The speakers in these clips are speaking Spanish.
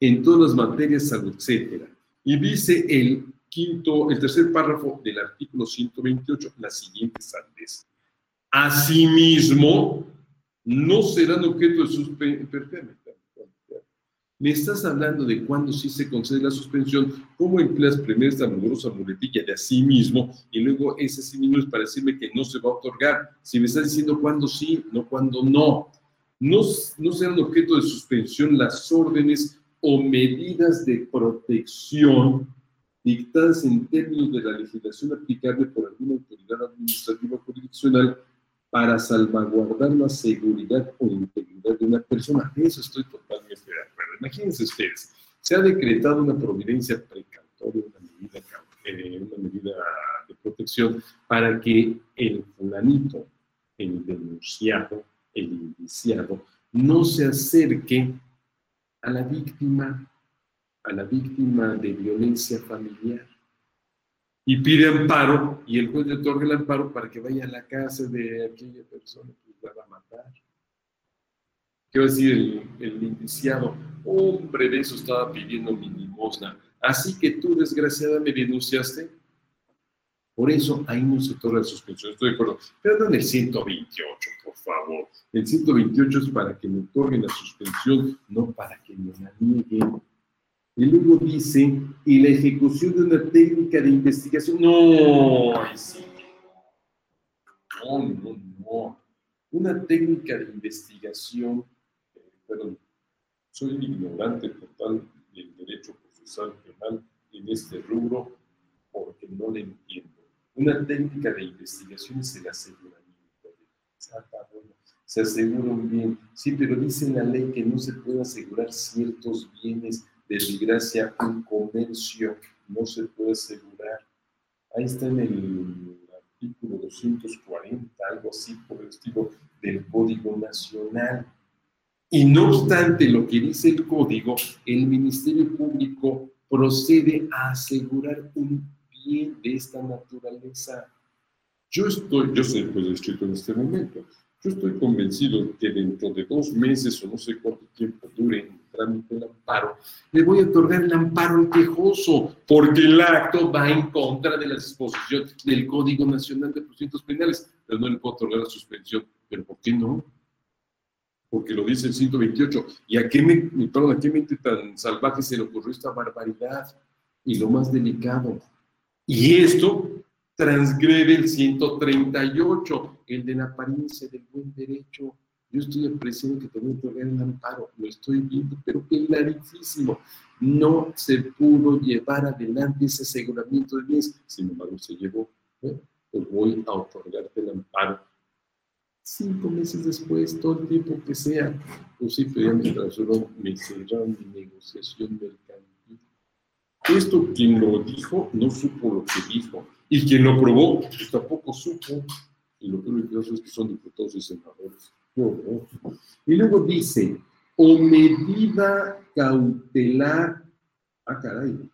en todas las materias, etcétera. Y dice el quinto, el tercer párrafo del artículo 128, la siguiente sandez. Asimismo, no serán objeto de suspensión. Me estás hablando de cuándo sí se concede la suspensión, cómo empleas primero esta amorosa muletilla de así mismo y luego ese sí mismo es para decirme que no se va a otorgar. Si me estás diciendo cuándo sí, no cuándo no. No, no serán objeto de suspensión las órdenes o medidas de protección dictadas en términos de la legislación aplicable por alguna autoridad administrativa o jurisdiccional para salvaguardar la seguridad o integridad de una persona. Eso estoy totalmente de acuerdo. Imagínense ustedes, se ha decretado una providencia precautoria, una medida, eh, una medida de protección para que el fulanito, el denunciado, el indiciado, no se acerque a la víctima, a la víctima de violencia familiar y pide amparo y el juez le otorga el amparo para que vaya a la casa de aquella persona que la va a matar. ¿Qué va a decir el, el indiciado? Hombre, de eso estaba pidiendo mi limosna. Así que tú, desgraciada, me denunciaste. Por eso ahí no se otorga la suspensión. Estoy de acuerdo. Pero no en el 128, por favor. El 128 es para que me otorguen la suspensión, no para que me la nieguen. Y luego dice, y la ejecución de una técnica de investigación. No, sí. No, no, no. Una técnica de investigación, eh, perdón, soy ignorante total del derecho procesal penal en este rubro porque no le entiendo. Una técnica de investigación es el aseguramiento. Se asegura un bien. Sí, pero dice la ley que no se puede asegurar ciertos bienes desgracia, un comercio no se puede asegurar. Ahí está en el artículo 240, algo así por el estilo del Código Nacional. Y no obstante lo que dice el código, el Ministerio Público procede a asegurar un de esta naturaleza. Yo estoy, yo soy pues escrito en este momento, yo estoy convencido que dentro de dos meses o no sé cuánto tiempo dure trámite el amparo, le voy a otorgar el amparo al quejoso, porque el acto va en contra de las disposiciones del Código Nacional de Procedimientos Penales, pero no le puedo otorgar la suspensión. ¿Pero por qué no? Porque lo dice el 128. ¿Y a qué, me, perdón, a qué mente tan salvaje se le ocurrió esta barbaridad? Y lo más delicado. Y esto transgrede el 138, el de la apariencia del buen derecho yo estoy apreciando que tengo que ver el amparo, lo estoy viendo, pero clarísimo. No se pudo llevar adelante ese aseguramiento de bienes, sin embargo se llevó. Bueno, pues voy a otorgarte el amparo. Cinco meses después, todo el tiempo que sea, pues sí, pero ya me transformó, me cerraron mi negociación mercantil. Esto quien lo dijo no supo lo que dijo, y quien lo probó, pues tampoco supo. Y lo que es que son diputados y senadores. Y luego dice, o medida cautelar, ah caray,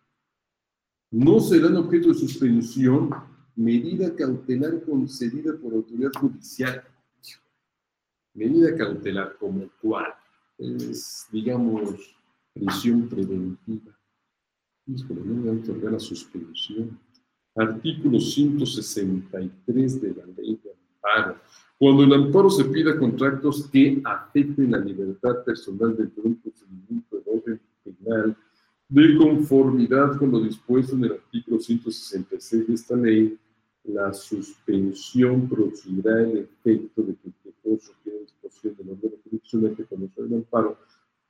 no serán objeto de suspensión medida cautelar concedida por autoridad judicial. Medida cautelar como cual es, digamos, prisión preventiva. Híjole, no me la suspensión. Artículo 163 de la ley de amparo cuando el amparo se pida contratos que afecten la libertad personal dentro de un procedimiento de orden penal, de conformidad con lo dispuesto en el artículo 166 de esta ley, la suspensión producirá el efecto de que el quejoso quede disposición de la orden jurisdiccional que conoce el amparo,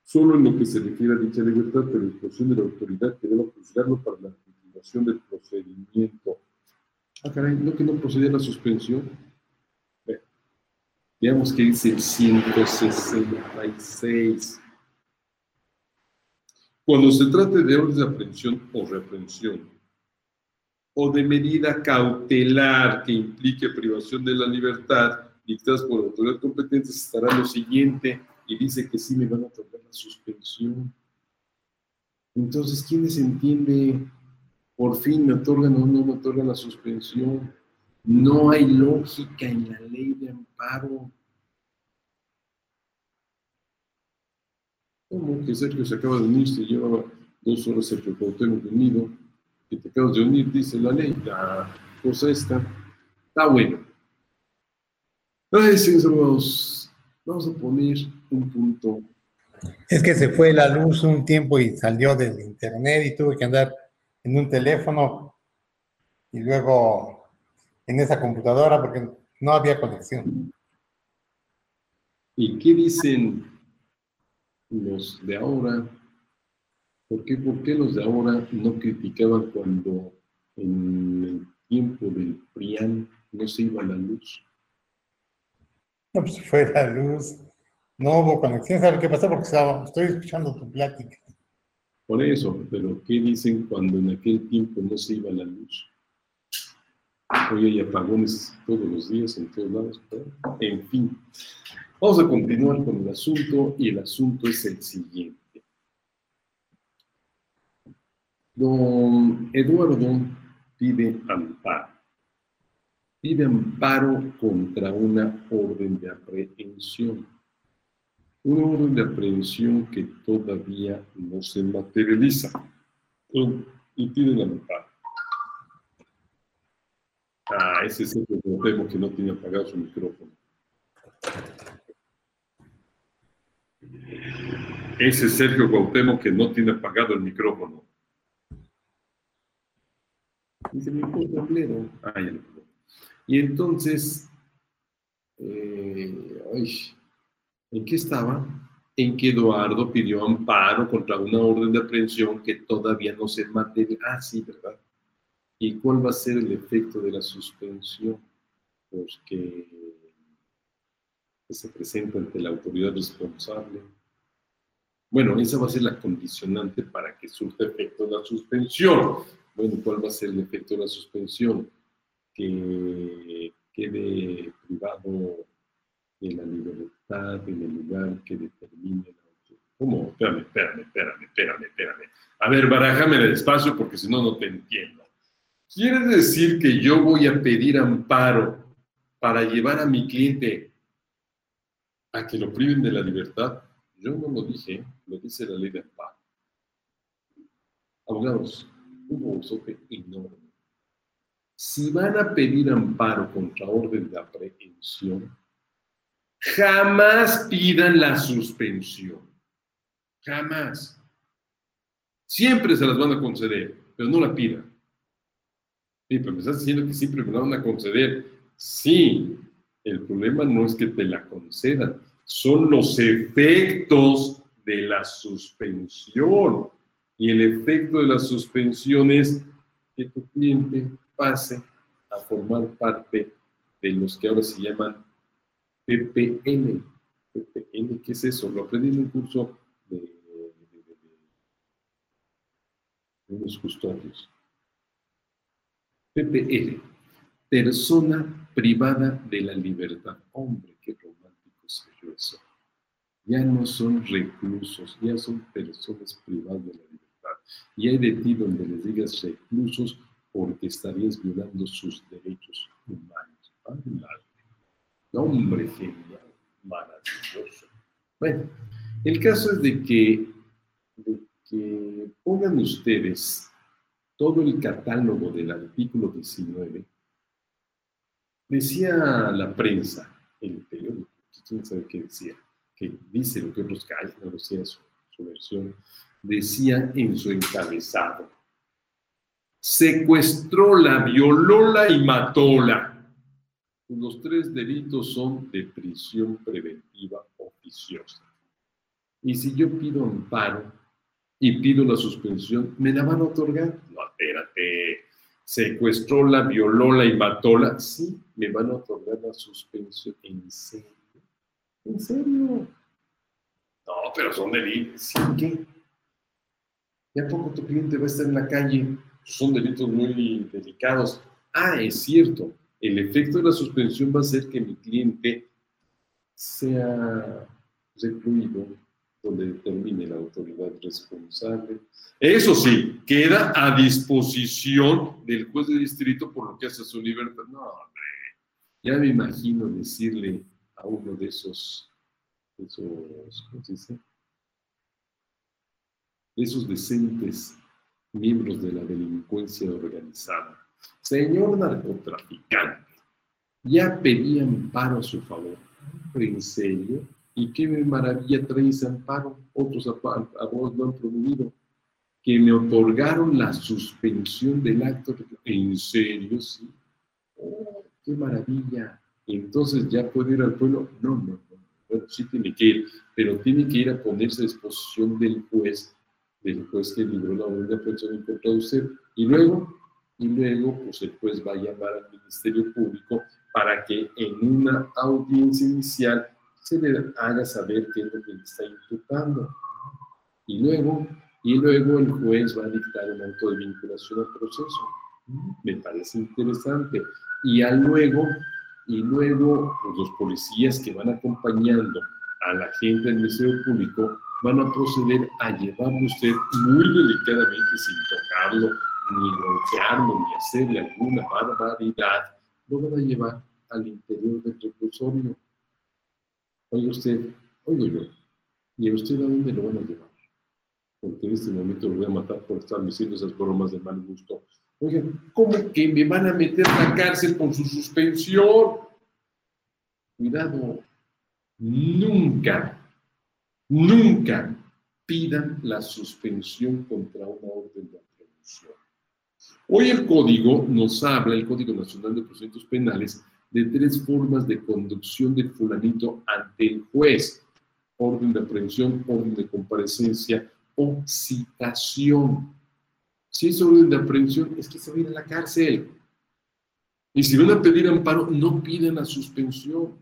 solo en lo que se refiere a dicha libertad, pero en disposición de la autoridad que deba juzgarlo para la continuación del procedimiento. Ah, caray, ¿no que no procede a la suspensión? Veamos qué dice el 166. Cuando se trate de orden de aprehensión o reaprensión, o de medida cautelar que implique privación de la libertad dictadas por la autoridad competente, estará lo siguiente, y dice que sí me van a otorgar la suspensión. Entonces, ¿quiénes entiende? Por fin me otorgan o no me otorgan la suspensión. No hay lógica en la ley de amparo. ¿Cómo que Sergio se acaba de unir? Se llevaba dos horas Sergio Cuauhtémoc unido, que te acabas de unir, dice la ley, la cosa esta. Está bueno. Ay, señores vamos a poner un punto. Es que se fue la luz un tiempo y salió del internet y tuve que andar en un teléfono y luego en esa computadora porque no había conexión. ¿Y qué dicen los de ahora? ¿Por qué, ¿Por qué los de ahora no criticaban cuando en el tiempo del PRIAN no se iba la luz? No, pues fue la luz. No hubo conexión. ¿Sabes qué pasó? Porque estaba, estoy escuchando tu plática. Por eso, pero ¿qué dicen cuando en aquel tiempo no se iba la luz? Hoy hay apagones todos los días en todos lados. En fin, vamos a continuar con el asunto y el asunto es el siguiente. Don Eduardo pide amparo pide amparo contra una orden de aprehensión. Una orden de aprehensión que todavía no se materializa. Y piden amparo. Ah, ese es el problema que no tiene apagado su micrófono. Ese es Sergio Cuauhtémoc que no tiene apagado el micrófono. Dice mi tablero. Ah, ya lo y entonces, eh, ¿en qué estaba? En que Eduardo pidió amparo contra una orden de aprehensión que todavía no se materializa. Ah, sí, ¿verdad? ¿Y cuál va a ser el efecto de la suspensión? Pues que, se presenta ante la autoridad responsable. Bueno, esa va a ser la condicionante para que surta efecto la suspensión. Bueno, ¿cuál va a ser el efecto de la suspensión? que quede privado de la libertad en el lugar que determine la ¿Cómo? Espérame, espérame, espérame, espérame, espérame. A ver, barájame despacio porque si no, no te entiendo. ¿Quiere decir que yo voy a pedir amparo para llevar a mi cliente a que lo priven de la libertad? Yo no lo dije, lo dice la ley de amparo. Abogados, hubo un sope enorme si van a pedir amparo contra orden de aprehensión, jamás pidan la suspensión. Jamás. Siempre se las van a conceder, pero no la pidan. Sí, pero me estás diciendo que siempre me la van a conceder. Sí, el problema no es que te la concedan, son los efectos de la suspensión. Y el efecto de la suspensión es que tu cliente pase a formar parte de los que ahora se llaman PPN. PPN, ¿qué es eso? Lo aprendí en un curso de, unos custodios. PPL, persona privada de la libertad. Hombre, qué romántico soy eso. Ya no son reclusos, ya son personas privadas de la libertad. Y hay de ti donde les digas reclusos, porque estarías violando sus derechos humanos. Hombre genial, maravilloso. Bueno, el caso es de que, pongan ustedes todo el catálogo del artículo 19. Decía la prensa, el periódico, quién sabe qué decía, que dice lo que otros callan, no decía su, su versión, decía en su encabezado, secuestróla, violóla y matóla. Los tres delitos son de prisión preventiva oficiosa. Y si yo pido amparo y pido la suspensión, ¿me la van a otorgar? No, espérate. Secuestróla, violóla y matóla. Sí, me van a otorgar la suspensión. ¿En serio? ¿En serio? No, pero son delitos. ¿Sí qué? ¿Ya poco tu cliente va a estar en la calle son delitos muy delicados. Ah, es cierto, el efecto de la suspensión va a ser que mi cliente sea recluido donde determine la autoridad responsable. Eso sí, queda a disposición del juez de distrito por lo que hace su libertad. No, hombre, ya me imagino decirle a uno de esos, esos ¿cómo se dice? esos decentes miembros de la delincuencia organizada. Señor narcotraficante, ya pedían amparo a su favor. ¿En serio? ¿Y qué maravilla trae ese amparo? Otros abogados lo han promovido. Que me otorgaron la suspensión del acto. ¿En serio? Sí. Oh, qué maravilla. Entonces ya puede ir al pueblo. No, no, no. Bueno, sí tiene que ir, pero tiene que ir a ponerse a disposición del juez, del juez que libró la orden de aprehensión en contra de usted. Y luego, y luego, pues el juez va a llamar al Ministerio Público para que en una audiencia inicial se le haga saber qué es lo que le está imputando. Y luego, y luego el juez va a dictar un auto de vinculación al proceso. Me parece interesante. Y luego, y luego pues, los policías que van acompañando a la gente del Ministerio Público van a proceder a llevarlo usted muy delicadamente sin tocarlo, ni golpearlo, ni hacerle alguna barbaridad, lo van a llevar al interior del reclusorio Oiga usted, oigo yo, ¿y a usted a dónde lo van a llevar? Porque en este momento lo voy a matar por estar diciendo esas bromas de mal gusto. Oiga, ¿cómo que me van a meter a la cárcel con su suspensión? Cuidado, nunca, nunca pidan la suspensión contra una orden de aprehensión. Hoy el código nos habla, el Código Nacional de Procedimientos Penales, de tres formas de conducción del fulanito ante el juez. Orden de aprehensión, orden de comparecencia o citación. Si es orden de aprehensión, es que se va a ir a la cárcel. Y si van a pedir amparo, no piden la suspensión.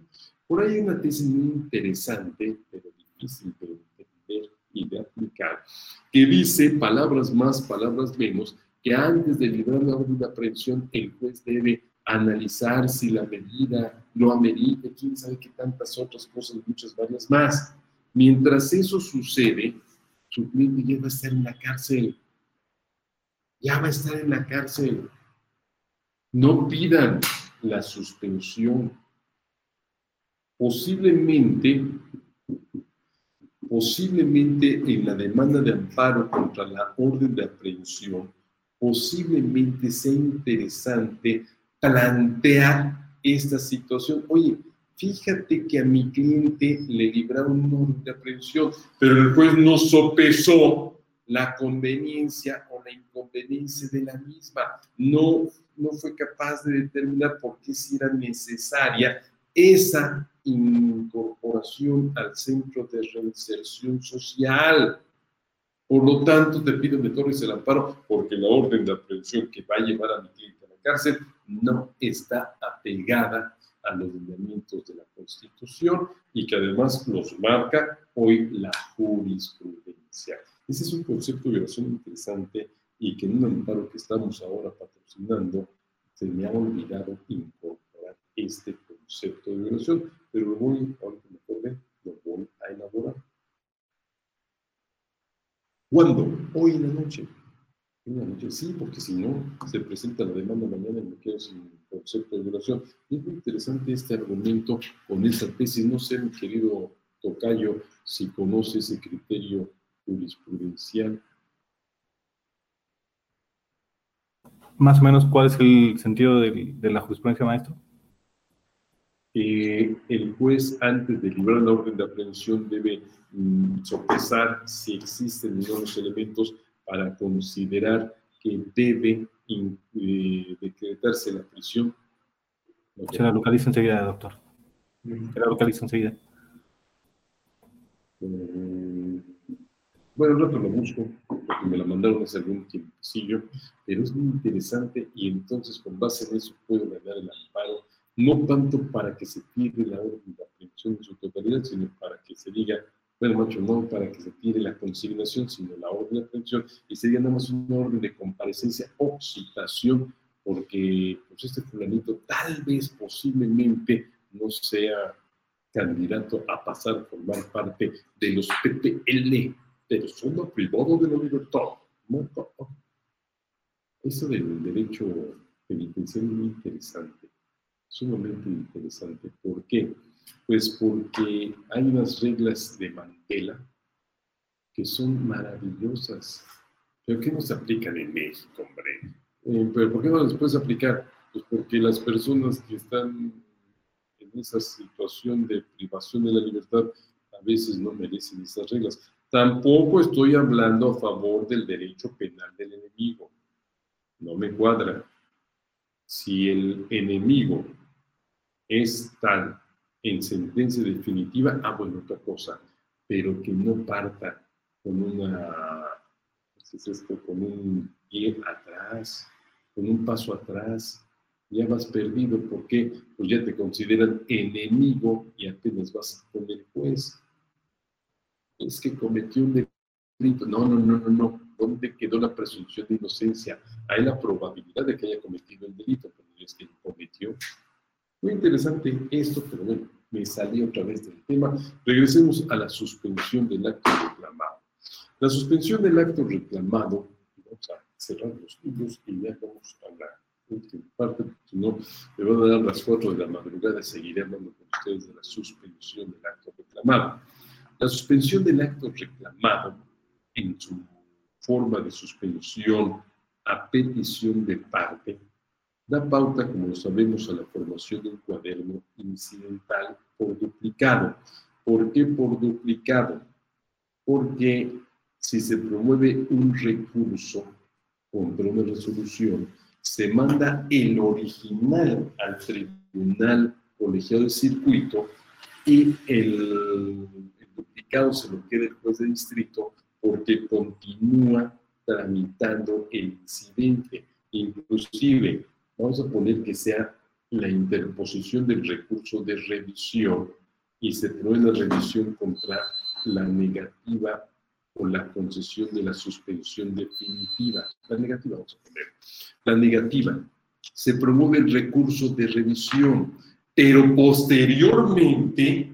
Por ahí hay una tesis muy interesante, pero difícil de entender y de aplicar, que dice, palabras más, palabras menos, que antes de librar la orden de aprehensión, el juez debe analizar si la medida lo amerita, quién sabe qué tantas otras cosas, muchas varias más. Mientras eso sucede, su cliente ya va a estar en la cárcel. Ya va a estar en la cárcel. No pidan la suspensión. Posiblemente, posiblemente en la demanda de amparo contra la orden de aprehensión, posiblemente sea interesante plantear esta situación. Oye, fíjate que a mi cliente le libraron un orden de aprehensión, pero el juez no sopesó la conveniencia o la inconveniencia de la misma. No, no fue capaz de determinar por qué si era necesaria esa incorporación al centro de reinserción social. Por lo tanto, te pido me torres el amparo porque la orden de aprehensión que va a llevar a mi cliente a la cárcel no está apegada a los lineamientos de la Constitución y que además los marca hoy la jurisprudencia. Ese es un concepto de violación interesante y que en un amparo que estamos ahora patrocinando se me ha olvidado incorporar este concepto de violación, pero lo voy, ahorita me lo voy a elaborar. ¿Cuándo? Hoy en la noche. Una noche, sí, porque si no, se presenta la demanda mañana y me quedo sin concepto de violación. Es muy interesante este argumento con esa tesis. No sé, mi querido Tocayo, si conoce ese criterio jurisprudencial. Más o menos, ¿cuál es el sentido de, la jurisprudencia, maestro? El juez, antes de librar la orden de aprehensión, debe mm, sopesar si existen los elementos para considerar que debe eh, decretarse la prisión. Se la localiza enseguida, doctor. Se la localiza enseguida. Mm, bueno, un rato lo busco, porque me la mandaron hace algún tiempecillo, pero es muy interesante y entonces con base en eso puedo ganar el amparo, no tanto para que se pierda la orden de aprehensión en su totalidad, sino para que se diga, bueno, macho, no para que se tire la consignación, sino la orden de aprehensión, y sería nada más una orden de comparecencia o citación, porque pues este fulanito tal vez posiblemente no sea candidato a pasar a formar parte de los PPL, persona privada de la libertad. Eso del derecho penitenciario es muy interesante, sumamente interesante. ¿Por qué? Pues porque hay unas reglas de Mandela que son maravillosas. ¿Pero qué no se aplican en México, hombre? Eh, ¿Pero por qué no las puedes aplicar? Pues porque las personas que están en esa situación de privación de la libertad a veces no merecen esas reglas. Tampoco estoy hablando a favor del derecho penal del enemigo. No me cuadra. Si el enemigo es tal en sentencia definitiva, ah, bueno, otra cosa, pero que no parta con una, es esto? Con un pie atrás, con un paso atrás, ya vas perdido, porque pues ya te consideran enemigo y apenas vas con el juez. Es que cometió un delito. No, no, no, no, no. ¿Dónde quedó la presunción de inocencia? Hay la probabilidad de que haya cometido el delito, pero es que cometió. Muy interesante esto, pero bueno, me salí otra vez del tema. Regresemos a la suspensión del acto reclamado. La suspensión del acto reclamado, vamos a cerrar los libros y ya vamos a la última parte, porque si no, me van a dar las cuatro de la madrugada seguiré hablando con ustedes de la suspensión del acto reclamado. La suspensión del acto reclamado, en su forma de suspensión a petición de parte, da pauta, como lo sabemos, a la formación de un cuaderno incidental por duplicado. ¿Por qué por duplicado? Porque si se promueve un recurso contra una resolución, se manda el original al tribunal colegiado de circuito y el, el duplicado se lo queda el juez de distrito porque continúa tramitando el incidente. Inclusive Vamos a poner que sea la interposición del recurso de revisión y se pruebe la revisión contra la negativa o la concesión de la suspensión definitiva. La negativa, vamos a poner. La negativa. Se promueve el recurso de revisión, pero posteriormente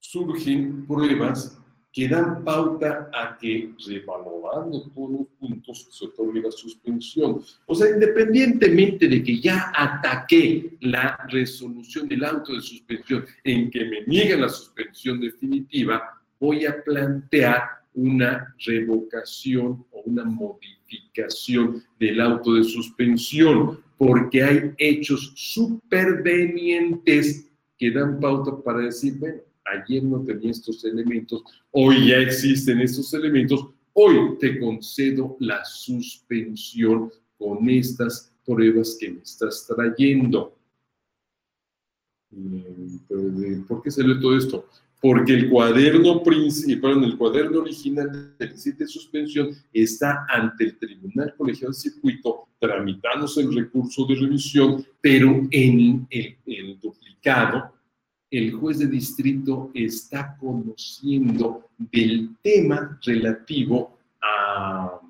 surgen pruebas que dan pauta a que, revalorando todos los puntos, se otorgue la suspensión. O sea, independientemente de que ya ataqué la resolución del auto de suspensión en que me niegan la suspensión definitiva, voy a plantear una revocación o una modificación del auto de suspensión, porque hay hechos supervenientes que dan pauta para decir, bueno, ayer no tenía estos elementos, hoy ya existen estos elementos, hoy te concedo la suspensión con estas pruebas que me estás trayendo. Mm, ¿Por qué lee todo esto? Porque el cuaderno principal, el cuaderno original del de suspensión está ante el Tribunal Colegiado de Circuito tramitándose el recurso de revisión, pero en el duplicado el juez de distrito está conociendo del tema relativo a,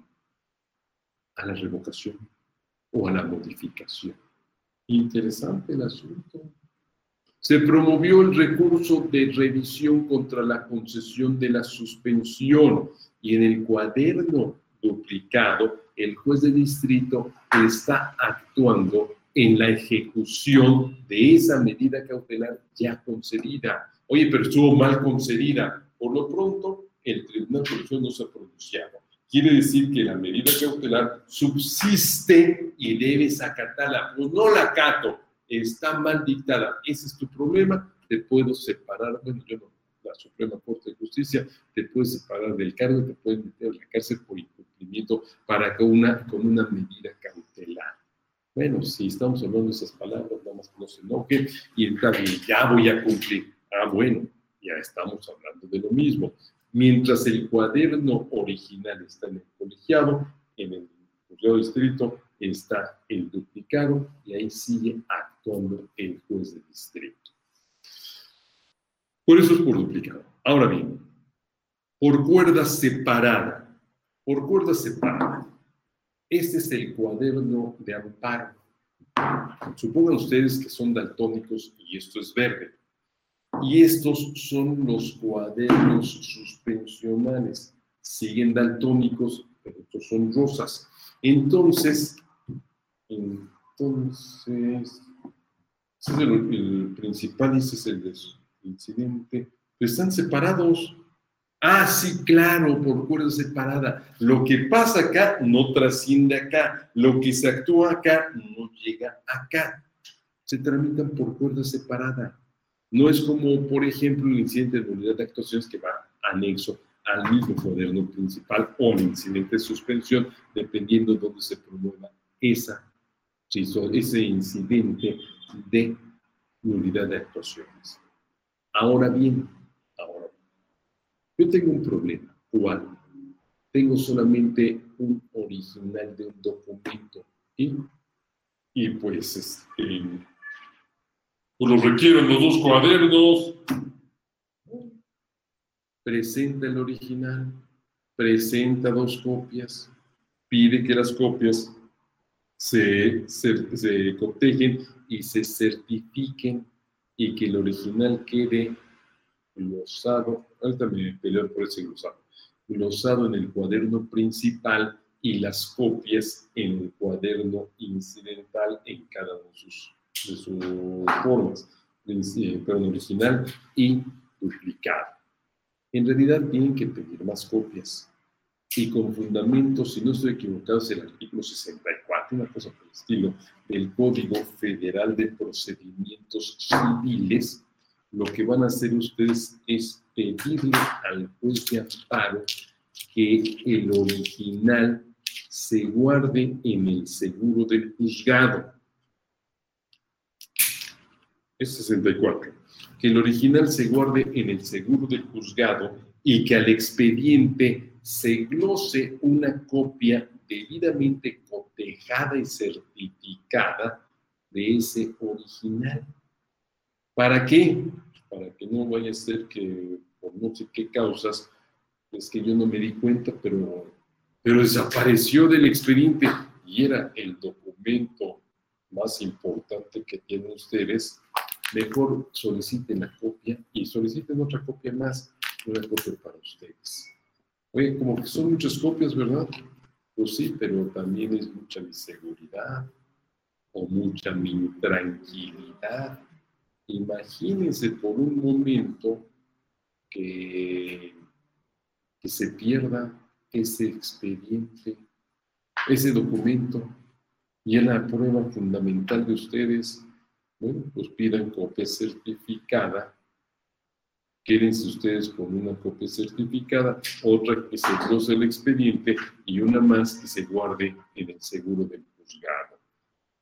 la revocación o a la modificación. Interesante el asunto. Se promovió el recurso de revisión contra la concesión de la suspensión y en el cuaderno duplicado, el juez de distrito está actuando en la ejecución de esa medida cautelar ya concedida. Oye, pero estuvo mal concedida. Por lo pronto, el Tribunal de no se ha pronunciado. Quiere decir que la medida cautelar subsiste y debes acatarla. Pues no la acato, está mal dictada. Ese es tu problema. Te puedo separar, bueno, yo no, la Suprema Corte de Justicia te puede separar del cargo, te puede meter a la cárcel por incumplimiento para que una, con una medida cautelar. Bueno, si estamos hablando de esas palabras, nada más que no se enoje y entonces ya voy a cumplir. Ah, bueno, ya estamos hablando de lo mismo. Mientras el cuaderno original está en el colegiado, en el juzgado distrito está el duplicado y ahí sigue actuando el juez de distrito. Por eso es por duplicado. Ahora bien, por cuerda separada, por cuerda separada, este es el cuaderno de amparo. Supongan ustedes que son daltónicos y esto es verde. Y estos son los cuadernos suspensionales. Siguen daltónicos, pero estos son rosas. Entonces, entonces, es el, principal ese es el, el incidente. Están separados. Ah, sí, claro, por cuerda separada. Lo que pasa acá no trasciende acá. Lo que se actúa acá no llega acá. Se tramitan por cuerda separada. No es como, por ejemplo, el incidente de unidad de actuaciones que va anexo al mismo cuaderno principal o el incidente de suspensión, dependiendo de dónde se promueva esa, ese incidente de unidad de actuaciones. Ahora bien, yo tengo un problema. ¿Cuál? Tengo solamente un original de un documento. Y, y pues, este, pues lo requieren los dos cuadernos. Presenta el original, presenta dos copias, pide que las copias se, se, se cotejen y se certifiquen y que el original quede glosado, ahorita me peleo por ese glosado, glosado en el cuaderno principal y las copias en el cuaderno incidental en cada una de sus, de sus formas, perdón, original y duplicado. En realidad tienen que pedir más copias y con fundamento, si no estoy equivocado, es el artículo 64, una cosa por el estilo, del Código Federal de Procedimientos Civiles, lo que van a hacer ustedes es pedirle al juez de amparo que el original se guarde en el seguro del juzgado. Es 64. Que el original se guarde en el seguro del juzgado y que al expediente se glose una copia debidamente cotejada y certificada de ese original. ¿Para qué? Para que no vaya a ser que por no sé qué causas, es que yo no me di cuenta, pero, pero desapareció del expediente y era el documento más importante que tienen ustedes, mejor soliciten la copia y soliciten otra copia más, una copia para ustedes. Oye, como que son muchas copias, ¿verdad? Pues sí, pero también es mucha mi seguridad o mucha mi tranquilidad. Imagínense por un momento que, se pierda ese expediente, ese documento, y en la prueba fundamental de ustedes, bueno, pues pidan copia certificada quédense ustedes con una copia certificada, otra que se cruce el expediente y una más que se guarde en el seguro del juzgado.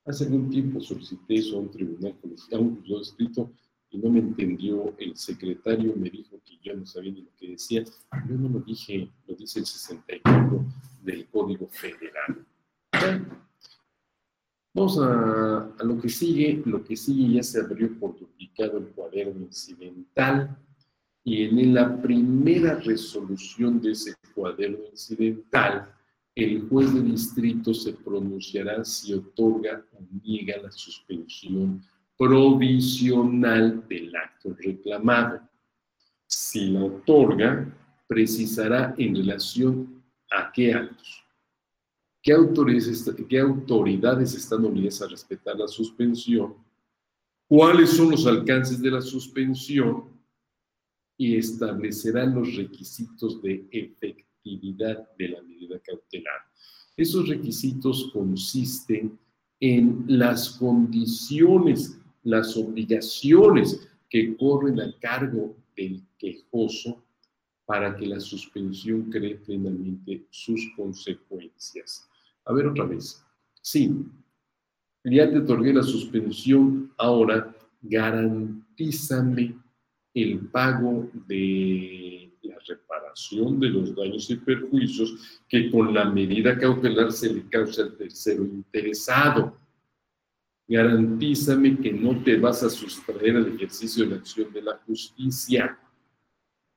Hace algún tiempo solicité eso a un tribunal colegial, un juzgado escrito, y no me entendió el secretario, me dijo que yo no sabía ni lo que decía. Yo no lo dije, lo dice el 64 del Código Federal. Vamos a, a, lo que sigue. Lo que sigue ya se abrió por duplicado el cuaderno incidental y en la primera resolución de ese cuaderno incidental, el juez de distrito se pronunciará si otorga o niega la suspensión provisional del acto reclamado. Si la otorga, precisará en relación a qué actos. ¿Qué autoridades, están obligadas a respetar la suspensión? ¿Cuáles son los alcances de la suspensión? y establecerán los requisitos de efectividad de la medida cautelar. Esos requisitos consisten en las condiciones, las obligaciones que corren a cargo del quejoso para que la suspensión cree plenamente sus consecuencias. A ver otra vez. Sí, ya te otorgué la suspensión, ahora garantízame el pago de reparación de los daños y perjuicios que con la medida cautelar se le causa al tercero interesado. Garantízame que no te vas a sustraer al ejercicio de la acción de la justicia.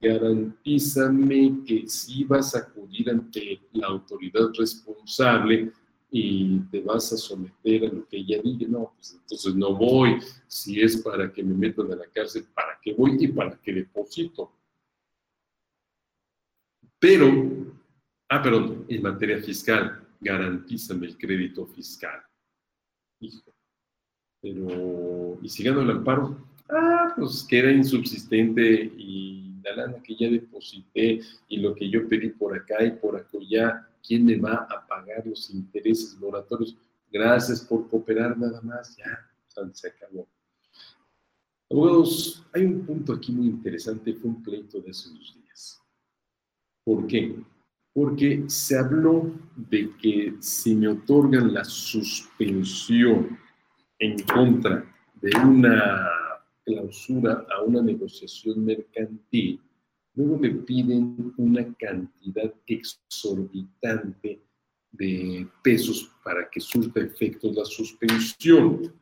Garantízame que sí vas a acudir ante la autoridad responsable y te vas a someter a lo que ella diga, no, pues entonces no voy, si es para que me metan a la cárcel, ¿para qué voy y para qué deposito? Pero, ah, perdón, en materia fiscal, garantízame el crédito fiscal. Hijo, pero, ¿y si gano el amparo? Ah, pues queda insubsistente y la lana que ya deposité y lo que yo pedí por acá y por acá, ¿quién me va a pagar los intereses moratorios? Gracias por cooperar nada más, ya, se acabó. Abogados, hay un punto aquí muy interesante, fue un pleito de unos días. ¿Por qué? Porque se habló de que si me otorgan la suspensión en contra de una clausura a una negociación mercantil, luego me piden una cantidad exorbitante de pesos para que surta efectos la suspensión.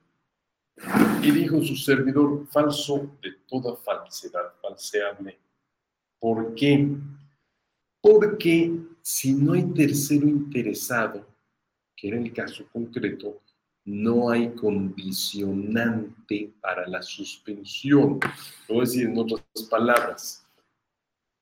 Y dijo su servidor, falso de toda falsedad, falseable. ¿Por qué? Porque si no hay tercero interesado, que era el caso concreto, no hay condicionante para la suspensión. Lo voy a decir en otras palabras.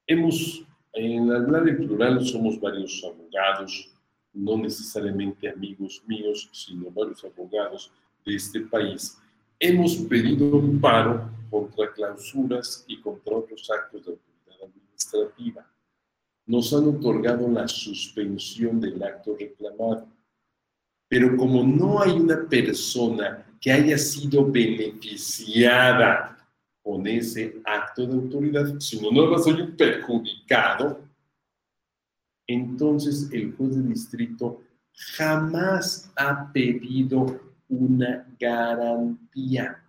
Hemos, en hablar en plural, somos varios abogados, no necesariamente amigos míos, sino varios abogados de este país. Hemos pedido un paro contra clausuras y contra otros actos de autoridad administrativa. Nos han otorgado la suspensión del acto reclamado pero como no hay una persona que haya sido beneficiada con ese acto de autoridad, sino no más un perjudicado, entonces el juez de distrito jamás ha pedido una garantía.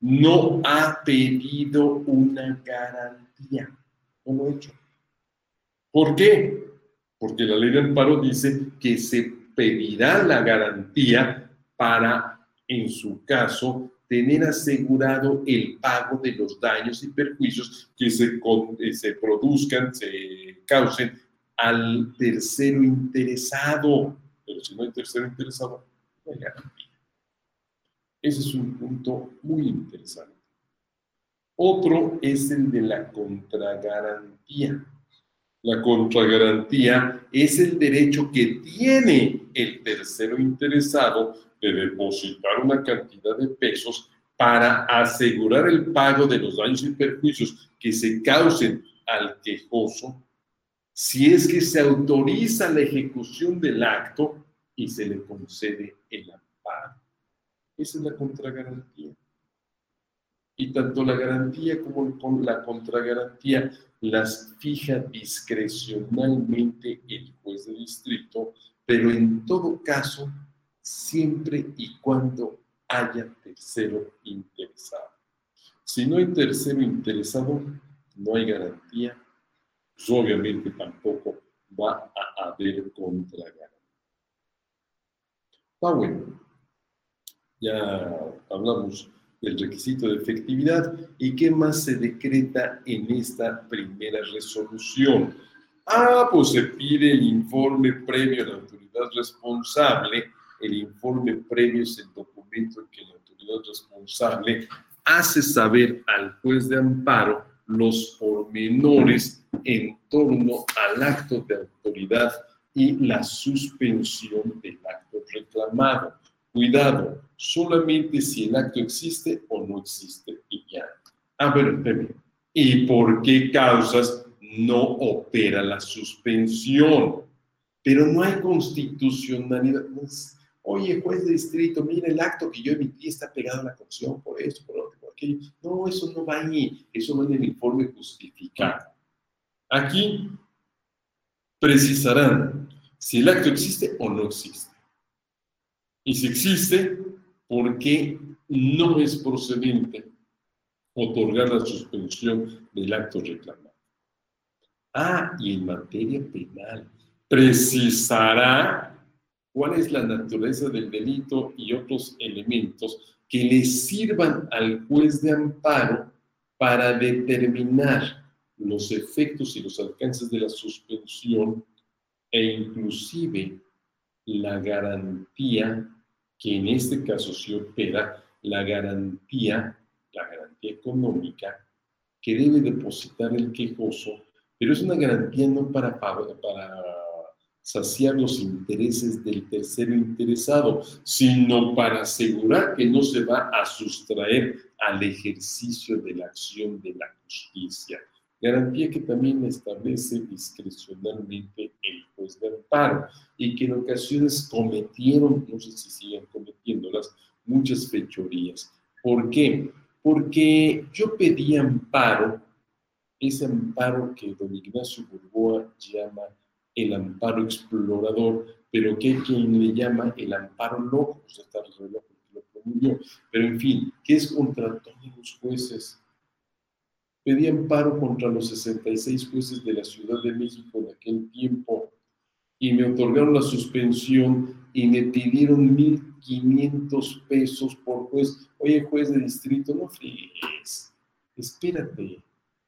No ha pedido una garantía. No lo ha hecho. ¿Por qué? Porque la ley de amparo dice que se pedirá la garantía para, en su caso, tener asegurado el pago de los daños y perjuicios que se, eh, produzcan, se causen al tercero interesado. Pero si no hay tercero interesado, no hay garantía. Ese es un punto muy interesante. Otro es el de la contragarantía. La contragarantía es el derecho que tiene el tercero interesado de depositar una cantidad de pesos para asegurar el pago de los daños y perjuicios que se causen al quejoso si es que se autoriza la ejecución del acto y se le concede el amparo. Esa es la contragarantía. Y tanto la garantía como la contragarantía las fija discrecionalmente el juez de distrito, pero en todo caso, siempre y cuando haya tercero interesado. Si no hay tercero interesado, no hay garantía, pues obviamente tampoco va a haber contragarantía. Está bueno. Ya hablamos del requisito de efectividad y qué más se decreta en esta primera resolución. Ah, pues se pide el informe previo a la autoridad responsable. El informe previo es el documento en que la autoridad responsable hace saber al juez de amparo los pormenores en torno al acto de autoridad y la suspensión del acto reclamado. Cuidado, solamente si el acto existe o no existe y ya. A ver, ¿y por qué causas no opera la suspensión? Pero no hay constitucionalidad. Oye, juez de distrito, mira el acto que yo emití está pegado a la constitución por eso, por otro, por aquello. No, eso no va ahí, eso va en el informe justificado. Aquí precisarán si el acto existe o no existe. Y si existe, ¿por qué no es procedente otorgar la suspensión del acto reclamado? Ah, y en materia penal, precisará cuál es la naturaleza del delito y otros elementos que le sirvan al juez de amparo para determinar los efectos y los alcances de la suspensión e inclusive la garantía que en este caso se opera la garantía, la garantía económica que debe depositar el quejoso, pero es una garantía no para, para saciar los intereses del tercero interesado, sino para asegurar que no se va a sustraer al ejercicio de la acción de la justicia. Garantía que también establece discrecionalmente el juez de amparo y que en ocasiones cometieron, no sé si siguen cometiéndolas, muchas fechorías. ¿Por qué? Porque yo pedí amparo, ese amparo que don Ignacio Burgoa llama el amparo explorador, pero que hay quien le llama el amparo loco, pues está reloj lo promulgó. Pero en fin, ¿qué es contra todos los jueces? Pedí amparo contra los 66 jueces de la Ciudad de México en aquel tiempo y me otorgaron la suspensión y me pidieron 1.500 pesos por juez. Oye, juez de distrito, no fríes, espérate.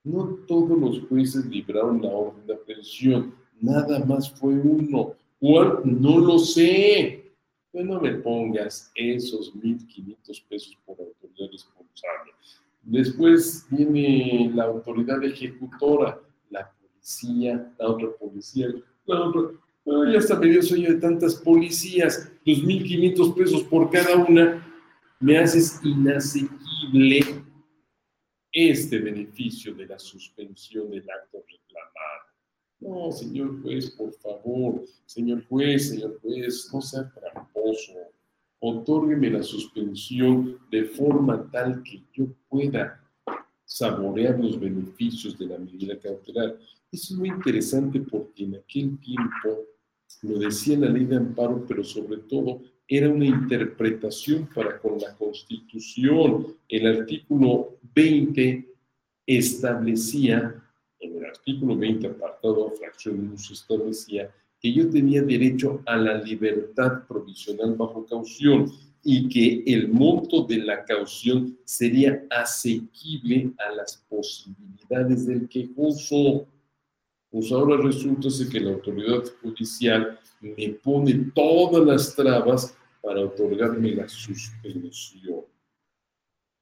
No todos los jueces libraron la orden de aprehensión nada más fue uno. ¿Cuál? No lo sé. Pues no me pongas esos 1.500 pesos por autoridad responsable. Después viene la autoridad ejecutora, la policía, la otra policía, la otra. ya está medio sueño de tantas policías, 2.500 pesos por cada una, me haces inasequible este beneficio de la suspensión del acto reclamado. No, señor juez, por favor, señor juez, señor juez, no sea tramposo. Otórgueme la suspensión de forma tal que yo pueda saborear los beneficios de la medida cautelar. Es muy interesante porque en aquel tiempo lo decía la ley de amparo, pero sobre todo era una interpretación para con la Constitución. El artículo 20 establecía en el artículo 20, apartado fracción 1, se establecía que yo tenía derecho a la libertad provisional bajo caución y que el monto de la caución sería asequible a las posibilidades del quejoso. Pues ahora resulta que la autoridad judicial me pone todas las trabas para otorgarme la suspensión.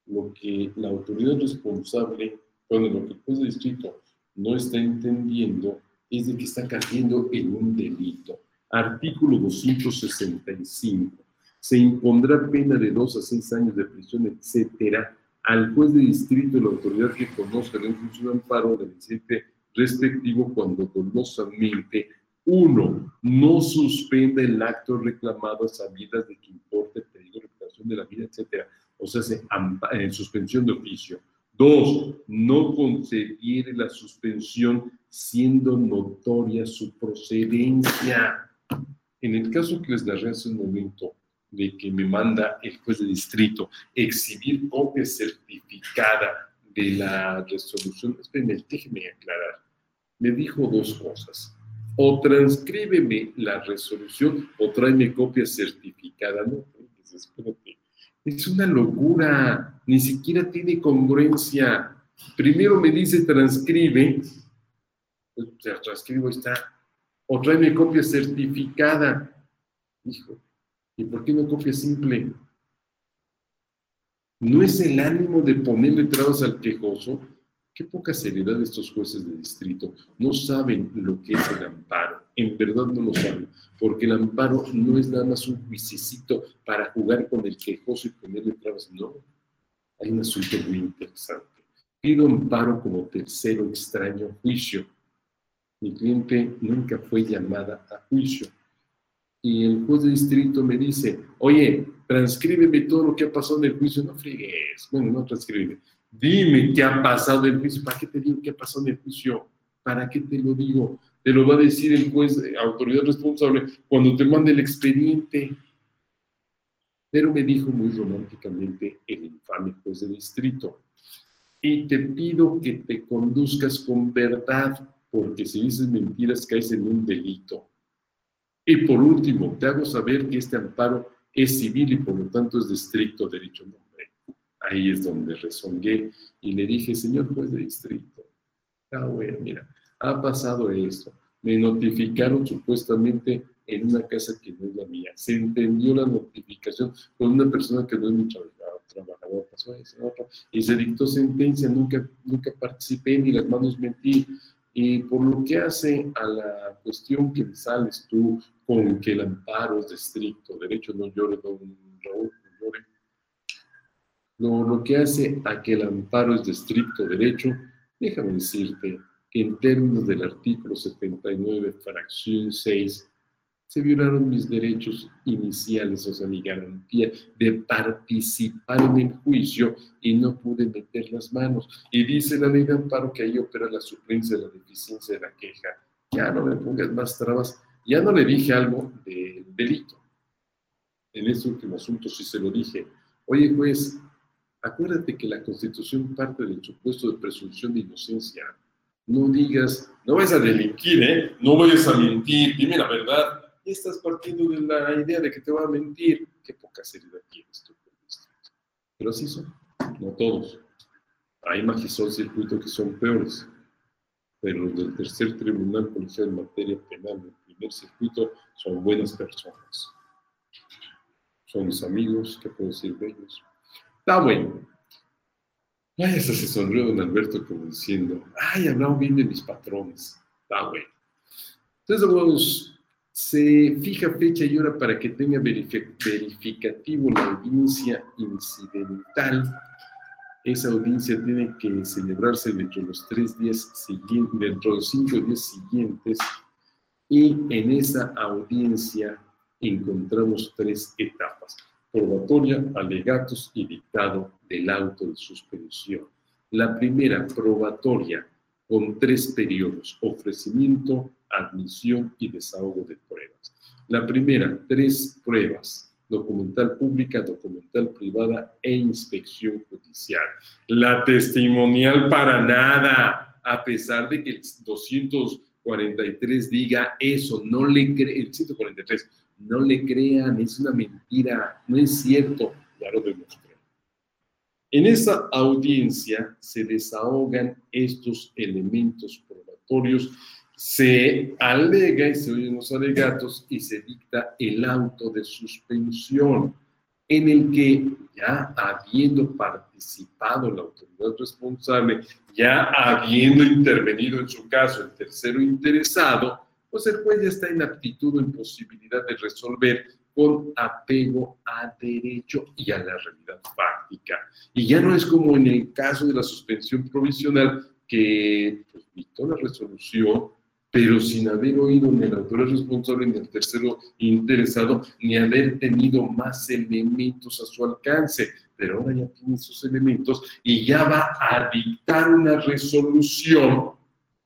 Lo que la autoridad responsable, bueno, lo que el juez de distrito no está entendiendo es de que está cayendo en un delito. Artículo 265. Se impondrá pena de dos a seis años de prisión, etcétera, al juez de distrito de la autoridad que conozca la institución de amparo del incidente respectivo cuando dolosamente uno, no suspende el acto reclamado a sabidas de que importe peligro de reputación de la vida, etcétera. O sea, se, en suspensión de oficio. Dos, no concediere la suspensión siendo notoria su procedencia. En el caso que les daré hace un momento de que me manda el juez de distrito exhibir copia certificada de la resolución, espérenme, déjeme aclarar. Me dijo dos cosas. O transcríbeme la resolución o tráeme copia certificada. No, pues, espérate es una locura, ni siquiera tiene congruencia. Primero me dice transcribe, pues transcribo está, o tráeme copia certificada. Hijo, ¿y por qué no copia simple? No es el ánimo de ponerle trabas al quejoso. Qué poca seriedad estos jueces de distrito. No saben lo que es el amparo. En verdad no lo saben porque el amparo no es nada más un juicicito para jugar con el quejoso y ponerle trabas, no. Hay un asunto muy interesante. Pido amparo como tercero extraño juicio. Mi cliente nunca fue llamada a juicio. Y el juez de distrito me dice, oye, transcríbeme todo lo que ha pasado en el juicio. No friegues. Bueno, no transcribe. Dime qué ha pasado en el juicio. ¿Para qué te digo qué ha pasado en el juicio? ¿Para qué te lo digo? te lo va a decir el juez, autoridad responsable, cuando te mande el expediente. Pero me dijo muy románticamente el infame juez de distrito, y te pido que te conduzcas con verdad, porque si dices mentiras caes en un delito. Y por último, te hago saber que este amparo es civil y por lo tanto es de estricto derecho nombre. Ahí es donde rezongué y le dije, señor juez de distrito, ah, bueno, mira, ha pasado esto. Me notificaron supuestamente en una casa que no es la mía. Se entendió la notificación con una persona que no es mi trabajador, pasó eso, y se dictó sentencia, nunca, nunca participé ni las manos mentí. Y por lo que hace a la cuestión que sales tú con que el amparo es de estricto derecho, no llore, don Raúl. Lo, lo que hace a que el amparo es de estricto derecho, déjame decirte que en términos del artículo 79, fracción 6, se violaron mis derechos iniciales, o sea, mi garantía de participar en el juicio y no pude meter las manos. Y dice la ley de amparo que ahí opera la suplencia de la deficiencia de la queja. Ya no me pongas más trabas. Ya no le dije algo del delito. En este último asunto sí se lo dije. Oye, juez, acuérdate que la Constitución parte del supuesto de presunción de inocencia. No digas, no vayas a delinquir, ¿eh? No vayas a mentir, dime la verdad estás partiendo de la idea de que te va a mentir. Qué poca seriedad tienes tú. Pero así son, no todos. Hay magistrados circuito que son peores, pero los del tercer tribunal policial en materia penal del primer circuito son buenas personas. Son mis amigos, ¿qué puedo decir de ellos? Está bueno. Ay, hasta se sonrió don Alberto como diciendo, ay, hablamos bien de mis patrones. Está bueno. Entonces vamos se fija fecha y hora para que tenga verificativo la audiencia incidental. Esa audiencia tiene que celebrarse dentro de los tres días siguientes, dentro de los cinco días siguientes. Y en esa audiencia encontramos tres etapas. Probatoria, alegatos y dictado del auto de suspensión. La primera, probatoria, con tres periodos, ofrecimiento, admisión y desahogo de pruebas. La primera, tres pruebas, documental pública, documental privada e inspección judicial. La testimonial para nada, a pesar de que el 243 diga eso, no le creen, el 143, no le crean, es una mentira, no es cierto, ya lo demostré. En esa audiencia se desahogan estos elementos probatorios se alega y se oyen los alegatos y se dicta el auto de suspensión en el que ya habiendo participado la autoridad responsable, ya habiendo intervenido en su caso el tercero interesado, pues el juez ya está en aptitud o en posibilidad de resolver con apego a derecho y a la realidad fáctica. Y ya no es como en el caso de la suspensión provisional que pues, dictó la resolución pero sin haber oído ni el autor responsable ni el tercero interesado, ni haber tenido más elementos a su alcance. Pero ahora ya tiene esos elementos y ya va a dictar una resolución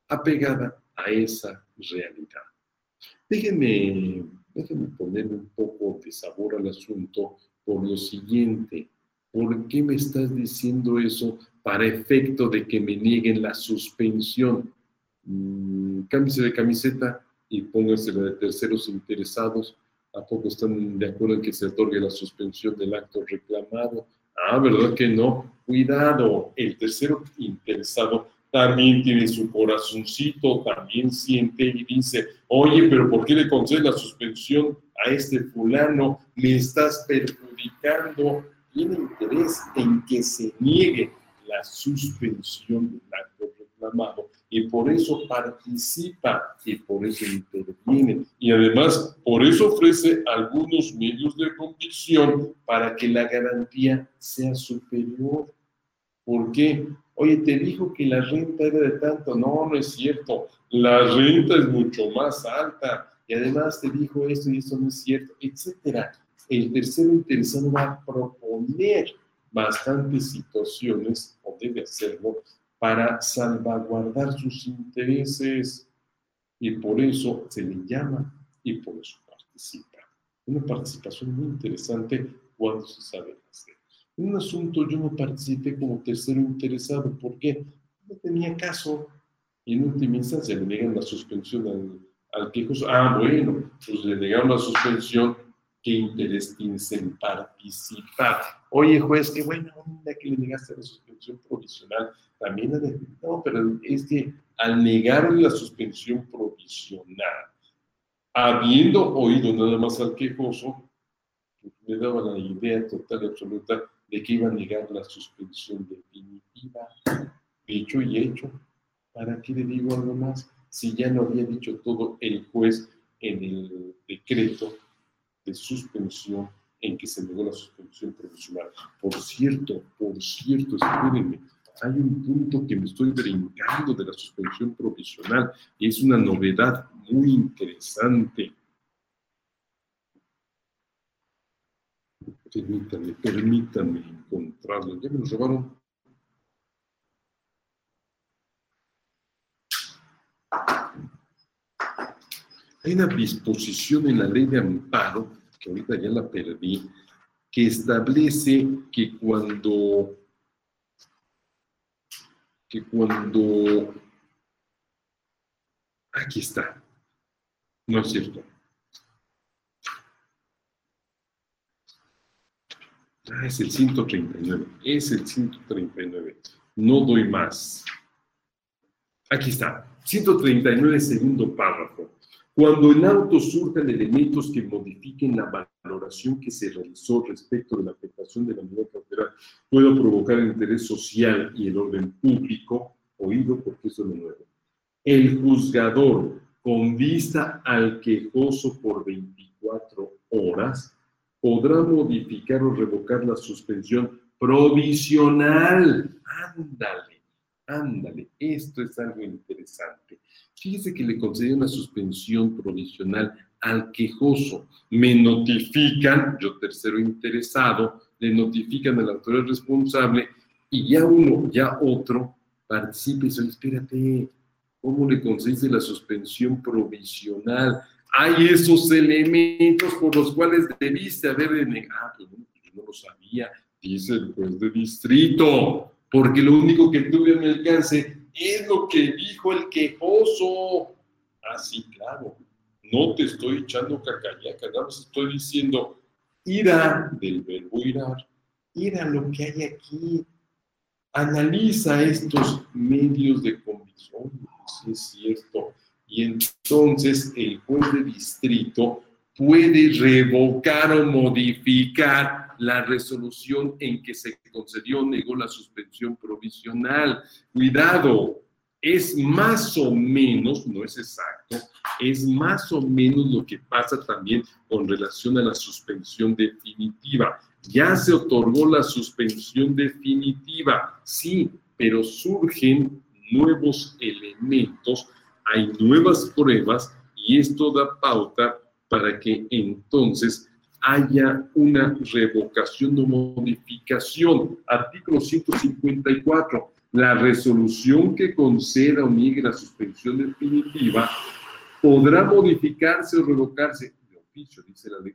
apegada a esa realidad. Déjenme, déjenme ponerle un poco de sabor al asunto por lo siguiente. ¿Por qué me estás diciendo eso para efecto de que me nieguen la suspensión? Mm, cámbiese de camiseta y póngase de terceros interesados. ¿A poco están de acuerdo en que se otorgue la suspensión del acto reclamado? Ah, ¿verdad que no? Cuidado, el tercero interesado también tiene su corazoncito, también siente y dice, oye, pero ¿por qué le concedes la suspensión a este fulano? Me estás perjudicando. Tiene interés en que se niegue la suspensión del acto reclamado y por eso participa y por eso interviene. Y además, por eso ofrece algunos medios de convicción para que la garantía sea superior. ¿Por qué? Oye, te dijo que la renta era de tanto. No, no es cierto. La renta es mucho más alta. Y además te dijo esto y eso no es cierto, etcétera. El tercero interesado va a proponer bastantes situaciones, o debe hacerlo, para salvaguardar sus intereses y por eso se le llama y por eso participa. Una participación muy interesante cuando se sabe hacer. Un asunto yo no participé como tercero interesado, ¿por qué? No tenía caso. Y en última instancia le negan la suspensión al, al quejoso. Ah, bueno, pues le negaron la suspensión ¿Qué interés tienes en participar? Oye, juez, qué buena onda que le negaste la suspensión provisional. También de, no, pero es que al negarle la suspensión provisional, habiendo oído nada más al quejoso, me daba la idea total y absoluta de que iba a negar la suspensión definitiva. Dicho y hecho, ¿Para qué le digo algo más? Si ya lo había dicho todo el juez en el decreto de suspensión en que se negó la suspensión provisional. Por cierto, por cierto, espérenme, hay un punto que me estoy brincando de la suspensión provisional y es una novedad muy interesante. Permítanme, permítanme encontrarlo. Ya me lo robaron. Hay una disposición en la ley de amparo, que ahorita ya la perdí, que establece que cuando que cuando aquí está, no es cierto. Ah, es el 139, es el 139. No doy más. Aquí está, 139, segundo párrafo. Cuando en auto surjan elementos que modifiquen la valoración que se realizó respecto de la afectación de la medida cautelar, pueda provocar interés social y el orden público, oído porque es lo nuevo. El juzgador, con vista al quejoso por 24 horas, podrá modificar o revocar la suspensión provisional. Ándale, ándale, esto es algo interesante. Fíjese que le concedí una suspensión provisional al quejoso. Me notifican, yo tercero interesado, le notifican al autoridad responsable y ya uno, ya otro, participe y dice, espérate, ¿cómo le concediste la suspensión provisional? Hay esos elementos por los cuales debiste haber denegado. Ah, yo no lo sabía, dice el juez de distrito, porque lo único que tuve a mi alcance es lo que dijo el quejoso. Ah, sí, claro. No te estoy echando cacayaca, nada más estoy diciendo ira del verbo irar. Ira lo que hay aquí. Analiza estos medios de convicción, si es cierto. Y entonces el juez de distrito puede revocar o modificar la resolución en que se concedió negó la suspensión provisional. Cuidado, es más o menos, no es exacto, es más o menos lo que pasa también con relación a la suspensión definitiva. Ya se otorgó la suspensión definitiva, sí, pero surgen nuevos elementos, hay nuevas pruebas y esto da pauta para que entonces haya una revocación o modificación. Artículo 154. La resolución que conceda o niegue la suspensión definitiva podrá modificarse o revocarse de oficio, dice la ley,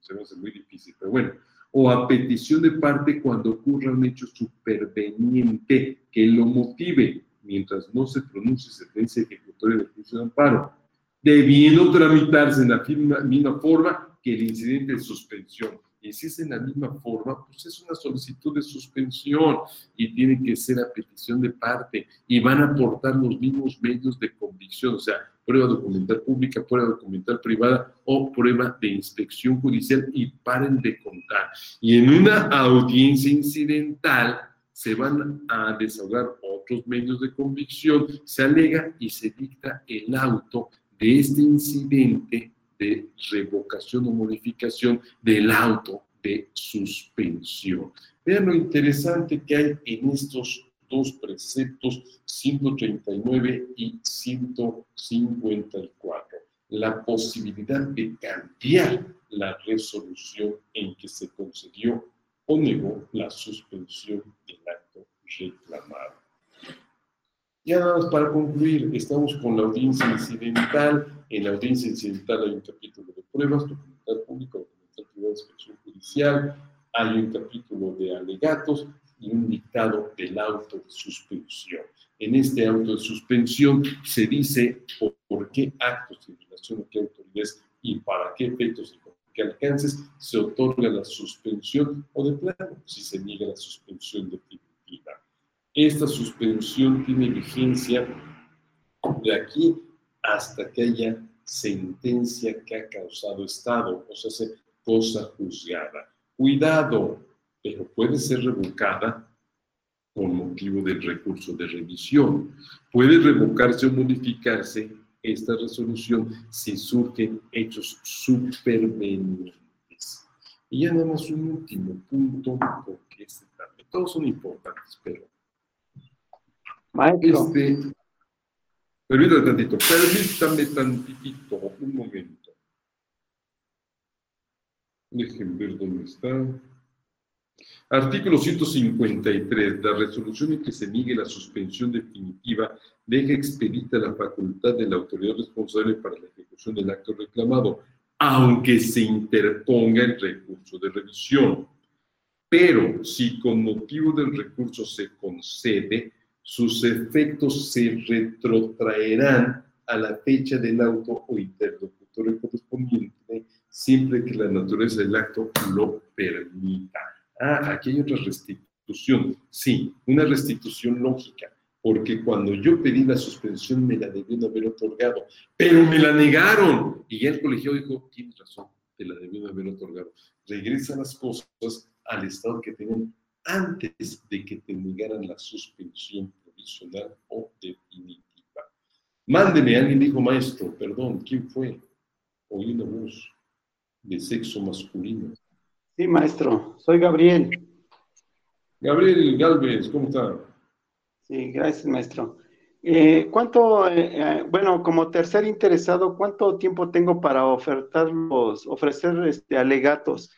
se muy difícil, pero bueno, o a petición de parte cuando ocurra un hecho superveniente que lo motive, mientras no se pronuncie sentencia ejecutoria del juicio de amparo, debiendo tramitarse en la misma forma que el incidente de suspensión. Y si es en la misma forma, pues es una solicitud de suspensión y tiene que ser a petición de parte y van a aportar los mismos medios de convicción, o sea, prueba documental pública, prueba documental privada o prueba de inspección judicial y paren de contar. Y en una audiencia incidental se van a desahogar otros medios de convicción, se alega y se dicta el auto de este incidente de revocación o modificación del auto de suspensión. Vean lo interesante que hay en estos dos preceptos 139 y 154. La posibilidad de cambiar la resolución en que se concedió o negó la suspensión del acto reclamado. Ya nada más para concluir, estamos con la audiencia incidental. En la audiencia incidental hay un capítulo de pruebas, documental público, documental privado inspección judicial, hay un capítulo de alegatos y un dictado del auto de suspensión. En este auto de suspensión se dice por, qué actos en relación a qué autoridades y para qué efectos y con qué alcances se otorga la suspensión o de plano si se niega la suspensión definitiva. Esta suspensión tiene vigencia de aquí hasta que haya sentencia que ha causado estado, o sea, cosa juzgada. Cuidado, pero puede ser revocada con motivo del recurso de revisión. Puede revocarse o modificarse esta resolución si surgen hechos supervenientes. Y ya nada más un último punto, porque este también, todos son importantes, pero... Este, permítame tantito, permítame tantito, un momento. Dejen ver dónde está. Artículo 153. La resolución en que se niegue la suspensión definitiva deja expedita la facultad de la autoridad responsable para la ejecución del acto reclamado, aunque se interponga el recurso de revisión. Pero si con motivo del recurso se concede, sus efectos se retrotraerán a la fecha del auto o interlocutorio correspondiente, siempre que la naturaleza del acto lo permita. Ah, aquí hay otra restitución. Sí, una restitución lógica, porque cuando yo pedí la suspensión me la debieron haber otorgado, pero me la negaron. Y ya el colegio dijo, tienes razón, te la debieron haber otorgado. Regresa las cosas al estado que tenían antes de que te negaran la suspensión provisional o definitiva. Mándeme, alguien dijo, maestro, perdón, ¿quién fue? Oí una voz de sexo masculino. Sí, maestro, soy Gabriel. Gabriel Galvez, ¿cómo está? Sí, gracias, maestro. Eh, ¿Cuánto, eh, eh, bueno, como tercer interesado, cuánto tiempo tengo para ofertar los, ofrecer este, alegatos?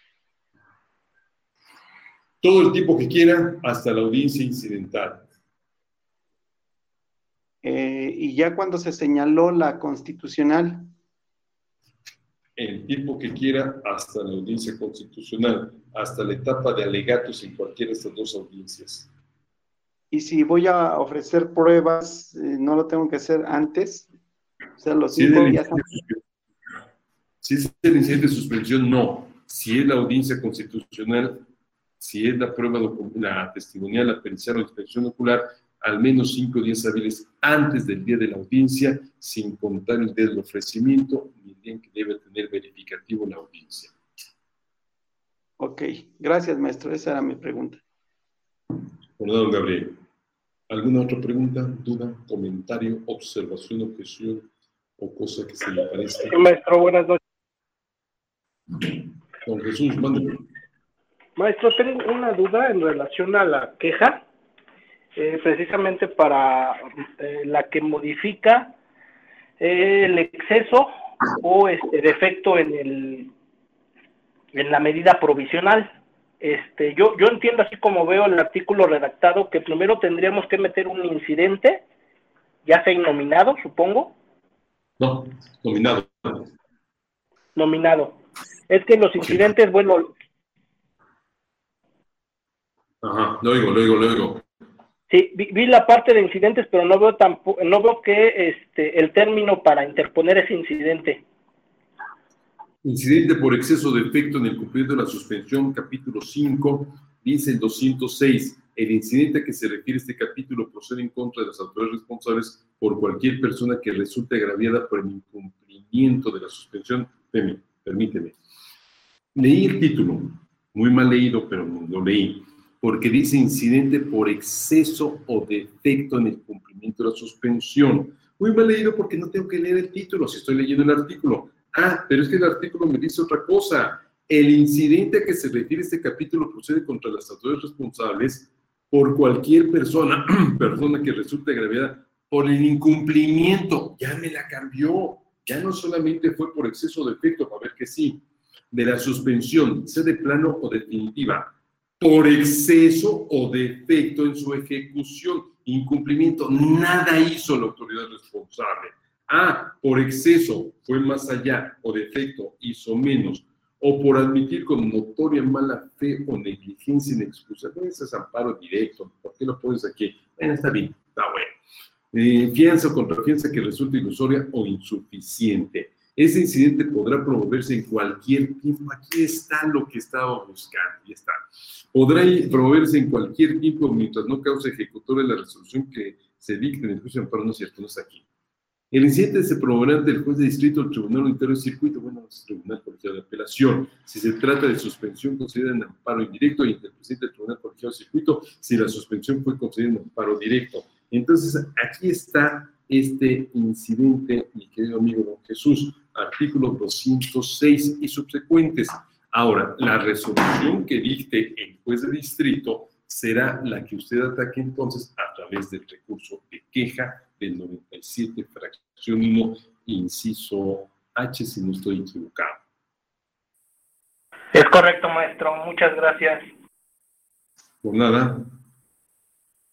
Todo el tiempo que quiera, hasta la audiencia incidental. y ya cuando se señaló la constitucional. El tiempo que quiera, hasta la audiencia constitucional, hasta la etapa de alegatos en cualquiera de estas dos audiencias. Y si voy a ofrecer pruebas, ¿no lo tengo que hacer antes? O sea, los Si cinco días si es el incidente de suspensión, no. Si es la audiencia constitucional, si es la prueba, la testimonial, la pericial o inspección ocular, al menos cinco días hábiles antes del día de la audiencia, sin contar el día del ofrecimiento ni el día en que debe tener verificativo la audiencia. Ok, gracias, maestro. Esa era mi pregunta. Nada, don Gabriel. ¿Alguna otra pregunta, duda, comentario, observación, objeción o cosa que se le parezca? Sí, maestro, buenas noches. Don Jesús, mándeme. Maestro, tengo una duda en relación a la queja, eh, precisamente para eh, la que modifica eh, el exceso o este defecto en el en la medida provisional. Este, yo, yo entiendo así como veo el artículo redactado que primero tendríamos que meter un incidente, ya sea innominado, supongo, No, nominado. nominado. Es que los incidentes, bueno, Ajá, lo oigo, lo oigo, lo oigo. Sí, vi, vi la parte de incidentes, pero no veo tampoco, no veo que este el término para interponer ese incidente. Incidente por exceso de efecto en el cumplimiento de la suspensión, capítulo 5, dice el 206. El incidente a que se refiere este capítulo procede en contra de las autoridades responsables por cualquier persona que resulte agraviada por el incumplimiento de la suspensión. Permíteme, permíteme. Leí el título, muy mal leído, pero lo leí, porque dice incidente por exceso o defecto en el cumplimiento de la suspensión. Muy mal leído porque no tengo que leer el título si estoy leyendo el artículo. Ah, pero es que el artículo me dice otra cosa. El incidente a que se refiere este capítulo procede contra las autoridades responsables por cualquier persona, persona que resulte agraviada por el incumplimiento. Ya me la cambió. Ya no solamente fue por exceso de efecto, para ver que sí, de la suspensión, sea de plano o definitiva, por exceso o defecto en su ejecución, incumplimiento. Nada hizo la autoridad responsable. Ah, por exceso fue más allá o defecto hizo menos, o por admitir con notoria mala fe o negligencia inexcusable. No ese es amparo directo. ¿Por qué lo pones aquí? Bueno, está bien, está bueno. Eh, fianza o contrafianza que resulte ilusoria o insuficiente. Ese incidente podrá promoverse en cualquier tiempo. Aquí está lo que estaba buscando. Está. Podrá promoverse en cualquier tiempo mientras no cause ejecutoria la resolución que se dicte en el juicio de amparo. No es cierto, no está aquí. El incidente se promoverá ante el juez de distrito Tribunal Unitario de Circuito, bueno, es Tribunal Colegiado de Apelación, si se trata de suspensión concedida en amparo indirecto y ante el presidente del Tribunal Colegiado de Circuito, si la suspensión fue concedida en amparo directo. Entonces, aquí está este incidente, mi querido amigo don Jesús, artículo 206 y subsecuentes. Ahora, la resolución que dicte el juez de distrito será la que usted ataque entonces a través del recurso de queja del 97, fracción 1, inciso H, si no estoy equivocado. Es correcto, maestro. Muchas gracias. Por nada.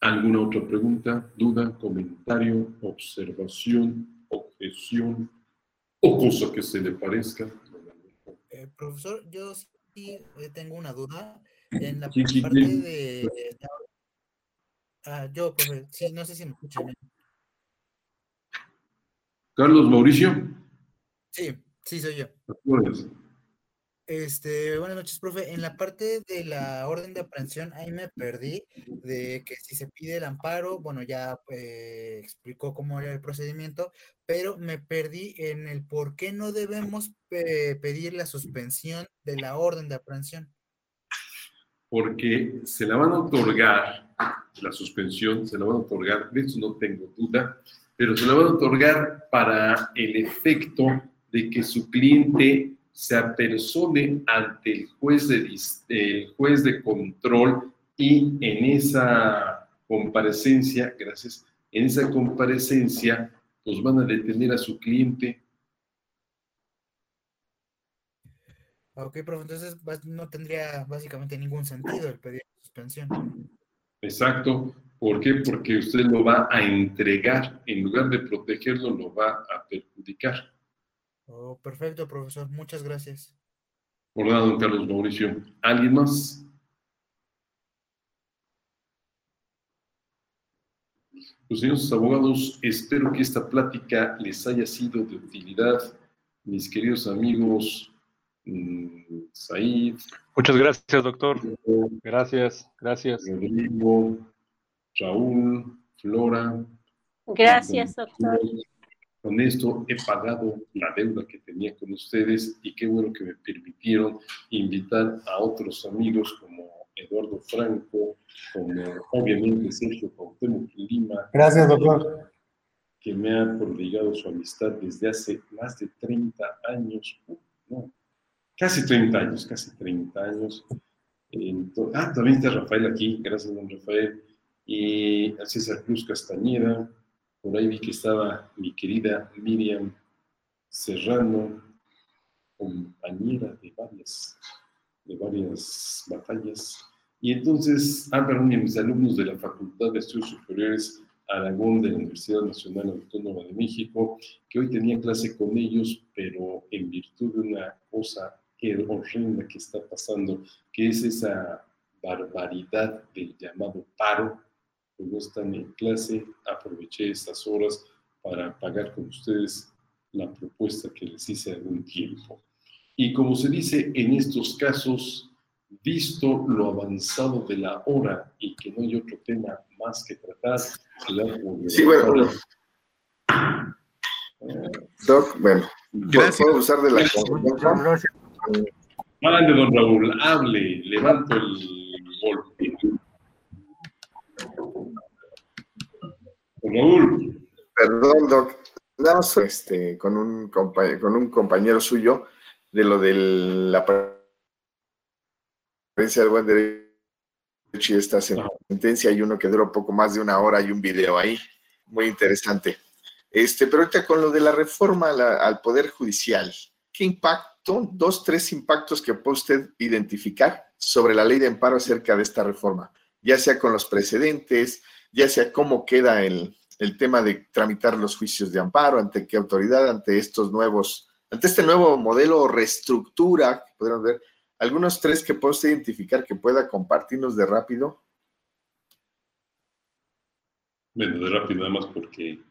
¿Alguna otra pregunta, duda, comentario, observación, objeción o cosa que se le parezca? Eh, profesor, yo sí eh, tengo una duda. En la parte de... Ah, yo, profe, sí, no sé si me escuchan. Carlos Mauricio. Sí, sí, soy yo. Este, buenas noches, profe. En la parte de la orden de aprehensión, ahí me perdí de que si se pide el amparo, bueno, ya eh, explicó cómo era el procedimiento, pero me perdí en el por qué no debemos pedir la suspensión de la orden de aprehensión. Porque se la van a otorgar, la suspensión, se la van a otorgar, de eso no tengo duda, pero se la van a otorgar para el efecto de que su cliente se apersone ante el juez de, el juez de control y en esa comparecencia, gracias, en esa comparecencia, pues van a detener a su cliente. Ok, pero entonces no tendría básicamente ningún sentido el pedir suspensión. Exacto. ¿Por qué? Porque usted lo va a entregar, en lugar de protegerlo, lo va a perjudicar. Oh, perfecto, profesor. Muchas gracias. Por nada, don Carlos Mauricio. ¿Alguien más? Los señores abogados, espero que esta plática les haya sido de utilidad. Mis queridos amigos, mm, Said. Muchas gracias, doctor. Gracias, gracias. Rodrigo, Raúl, Flora. Gracias, doctor. Con esto he pagado la deuda que tenía con ustedes y qué bueno que me permitieron invitar a otros amigos como Eduardo Franco, como obviamente Sergio Cuauhtémoc Lima. Gracias, doctor. Que me ha prodigado su amistad desde hace más de 30 años, no, casi 30 años, casi 30 años. ah, también está Rafael aquí, gracias, don Rafael. Y a César Cruz Castañeda, por ahí vi que estaba mi querida Miriam Serrano, compañera de varias, de varias batallas. Y entonces, ah, perdón, mis alumnos de la Facultad de Estudios Superiores Aragón de la Universidad Nacional Autónoma de México, que hoy tenía clase con ellos, pero en virtud de una cosa horrenda que está pasando, que es esa barbaridad del llamado paro, no están en clase, aproveché estas horas para pagar con ustedes la propuesta que les hice algún tiempo. Y como se dice en estos casos, visto lo avanzado de la hora y que no hay otro tema más que tratar, sí, bueno, Doc, bueno, Gracias. puedo usar de la Mande, don Raúl, hable, levanto el golpe. Raúl. Perdón, Doc. Este, con, un compañero, con un compañero suyo de lo de la apariencia del buen derecho y esta sentencia. Hay uno que duró poco más de una hora y un video ahí. Muy interesante. Este, pero ahorita con lo de la reforma al Poder Judicial, ¿qué impacto, dos, tres impactos que puede usted identificar sobre la ley de amparo acerca de esta reforma? Ya sea con los precedentes, ya sea cómo queda el, el tema de tramitar los juicios de amparo, ante qué autoridad, ante estos nuevos, ante este nuevo modelo o reestructura, que podríamos ver, algunos tres que pueda identificar que pueda compartirnos de rápido. Bueno, de rápido nada más porque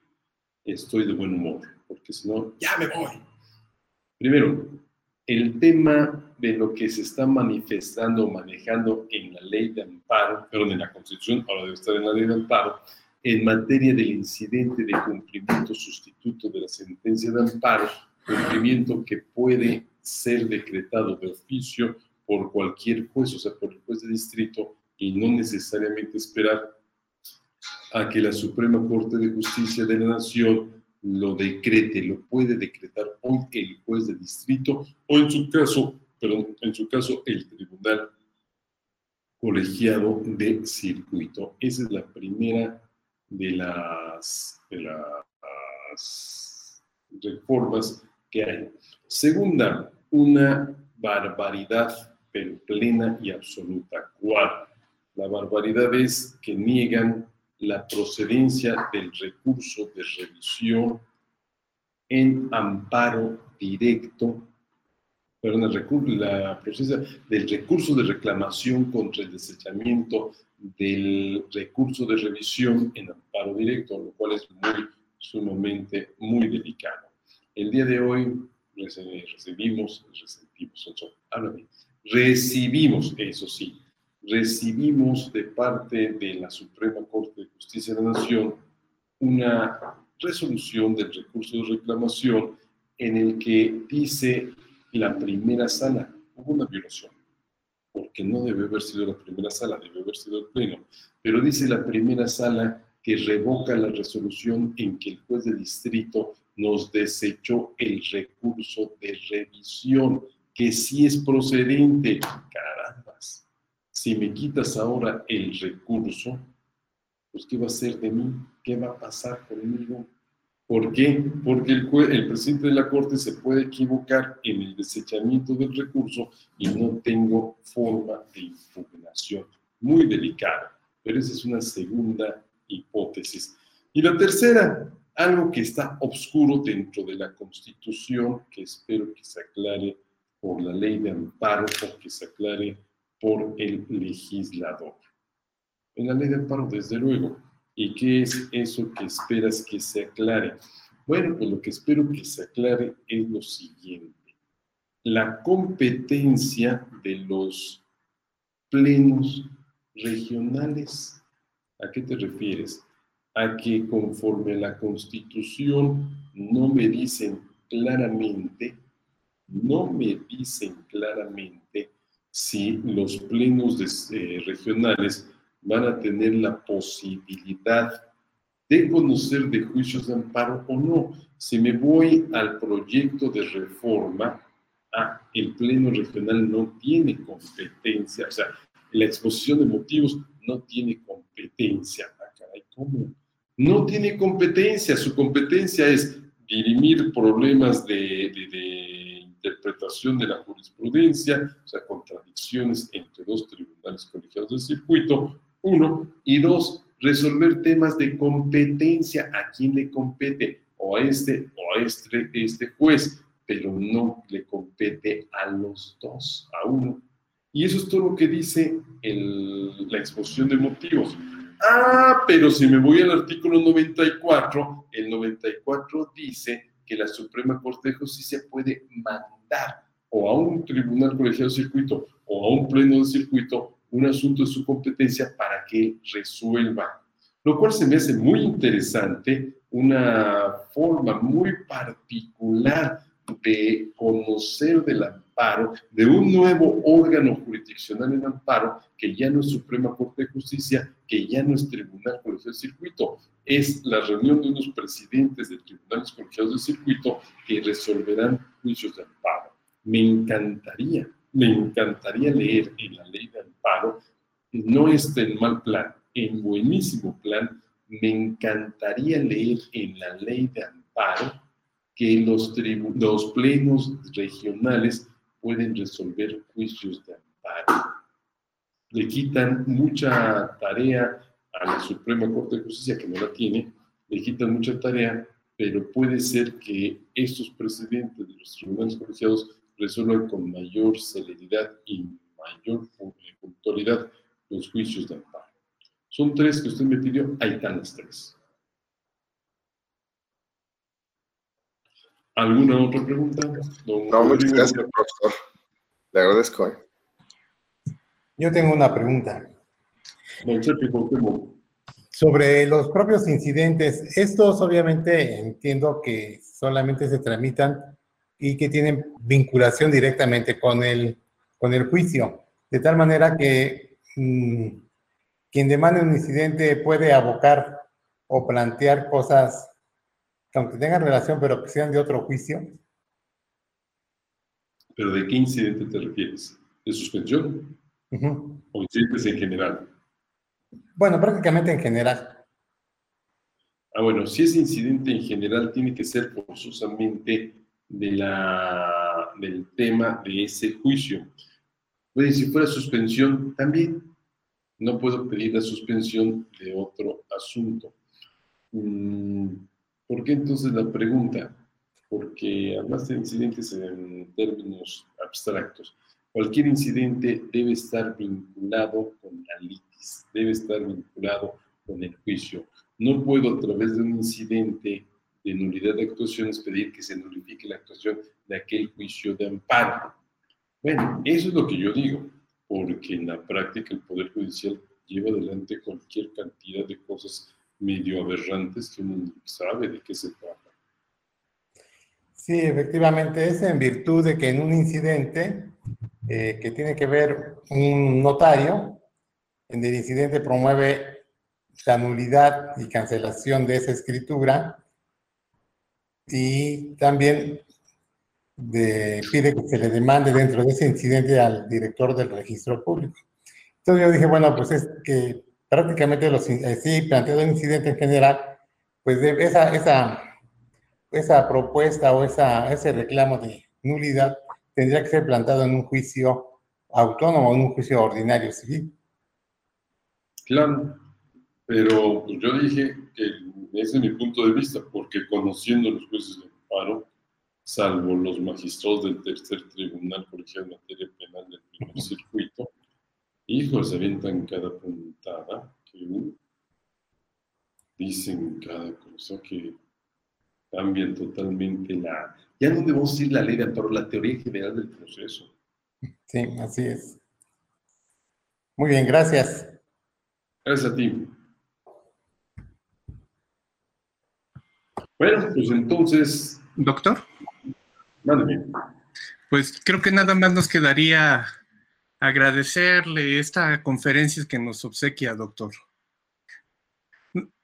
estoy de buen humor, porque si no, ya me voy. Primero, el tema de lo que se está manifestando o manejando en la ley de amparo, perdón, en la Constitución, ahora debe estar en la ley de amparo, en materia del incidente de cumplimiento sustituto de la sentencia de amparo, cumplimiento que puede ser decretado de oficio por cualquier juez, o sea, por el juez de distrito, y no necesariamente esperar a que la Suprema Corte de Justicia de la Nación lo decrete, lo puede decretar hoy el juez de distrito o en su caso, perdón, en su caso el tribunal colegiado de circuito. Esa es la primera de las, de las reformas que hay. Segunda, una barbaridad, pero plena y absoluta. ¿Cuál? La barbaridad es que niegan la procedencia del recurso de revisión en amparo directo, perdón, el recurso, la procedencia del recurso de reclamación contra el desechamiento del recurso de revisión en amparo directo, lo cual es muy, sumamente, muy delicado. El día de hoy recibimos, recibimos, recibimos, eso sí, recibimos de parte de la Suprema Corte de Justicia de la Nación una resolución del recurso de reclamación en el que dice la primera sala, hubo una violación, porque no debe haber sido la primera sala, debe haber sido el pleno, pero dice la primera sala que revoca la resolución en que el juez de distrito nos desechó el recurso de revisión, que sí es procedente. Carambas, si me quitas ahora el recurso, pues ¿qué va a hacer de mí? ¿Qué va a pasar conmigo? ¿Por qué? Porque el, el, presidente de la Corte se puede equivocar en el desechamiento del recurso y no tengo forma de impugnación. Muy delicada, pero esa es una segunda hipótesis. Y la tercera, algo que está oscuro dentro de la Constitución, que espero que se aclare por la ley de amparo o que se aclare por el legislador. En la ley de amparo, desde luego. ¿Y qué es eso que esperas que se aclare? Bueno, pues lo que espero que se aclare es lo siguiente. La competencia de los plenos regionales. ¿A qué te refieres? A que conforme la Constitución no me dicen claramente, no me dicen claramente si los plenos eh, regionales van a tener la posibilidad de conocer de juicios de amparo o no. Si me voy al proyecto de reforma, ah, el Pleno Regional no tiene competencia, o sea, la exposición de motivos no tiene competencia. Ah, ¿cómo? No tiene competencia, su competencia es dirimir problemas de, de interpretación de la jurisprudencia, o sea, contradicciones entre dos tribunales colegiados del circuito, uno, y dos, resolver temas de competencia, a quién le compete, o a este o a este, este juez, pero no le compete a los dos, a uno. Y eso es todo lo que dice la exposición de motivos. Ah, pero si me voy al artículo 94, el 94 dice que la Suprema Corte de Justicia puede mandar o a un tribunal colegiado de circuito o a un pleno de circuito un asunto de su competencia para que resuelva. Lo cual se me hace muy interesante, una forma muy particular de conocer del amparo, de un nuevo órgano jurisdiccional en amparo, que ya no es Suprema Corte de Justicia, que ya no es Tribunal Colegiado de Circuito, es la reunión de unos presidentes de tribunales colegiados de circuito que resolverán juicios de amparo. Me encantaría, me encantaría leer en la ley de amparo, no está en mal plan, en buenísimo plan, me encantaría leer en la ley de amparo que los, los plenos regionales pueden resolver juicios de amparo. Le quitan mucha tarea a la Suprema Corte de Justicia, que no la tiene, le quitan mucha tarea, pero puede ser que estos presidentes de los tribunales colegiados resuelvan con mayor celeridad y mayor puntualidad los juicios de amparo. Son tres que usted me pidió, ahí están las tres. ¿Alguna otra pregunta? no, muchas gracias, profesor. Le agradezco. ¿eh? Yo tengo una pregunta. Don Sobre los propios incidentes, estos obviamente entiendo que solamente se tramitan y que tienen vinculación directamente con el, con el juicio, de tal manera que mm, quien demande un incidente puede abocar o plantear cosas que aunque tengan relación, pero que sean de otro juicio. ¿Pero de qué incidente te refieres? ¿De suspensión? ¿O incidentes en general? Bueno, prácticamente en general. Ah, bueno, si ese incidente en general tiene que ser forzosamente de la, del tema de ese juicio. Pues si fuera suspensión, también no puedo pedir la suspensión de otro asunto. Mm, ¿Por qué entonces la pregunta? Porque además de incidentes en términos abstractos, cualquier incidente debe estar vinculado con la litis, debe estar vinculado con el juicio. No puedo a través de un incidente de nulidad de actuaciones pedir que se nulifique la actuación de aquel juicio de amparo. Bueno, eso es lo que yo digo, porque en la práctica el Poder Judicial lleva adelante cualquier cantidad de cosas medio aberrantes que uno sabe de qué se trata. Sí, efectivamente, es en virtud de que en un incidente eh, que tiene que ver un notario, en el incidente promueve la nulidad y cancelación de esa escritura y también de- pide que se le demande dentro de ese incidente al director del registro público. Entonces yo dije, bueno, pues es que prácticamente los, eh, sí, planteado un incidente en general, pues esa, esa, esa propuesta o ese reclamo de nulidad tendría que ser plantado en un juicio autónomo, en un juicio ordinario civil. Claro, pero yo dije que ese es mi punto de vista, porque conociendo los jueces de amparo, salvo los magistrados del tercer tribunal colegiado en materia penal del primer circuito, hijos, se avientan cada puntada que dicen cada cosa que cambian totalmente la... Ya no debemos decir la ley de amparo, la teoría general del proceso. Sí, así es. Muy bien, gracias. Gracias a ti. Bueno, pues entonces, Doctor, mándeme. pues creo que nada más nos quedaría agradecerle esta conferencia que nos obsequia, doctor.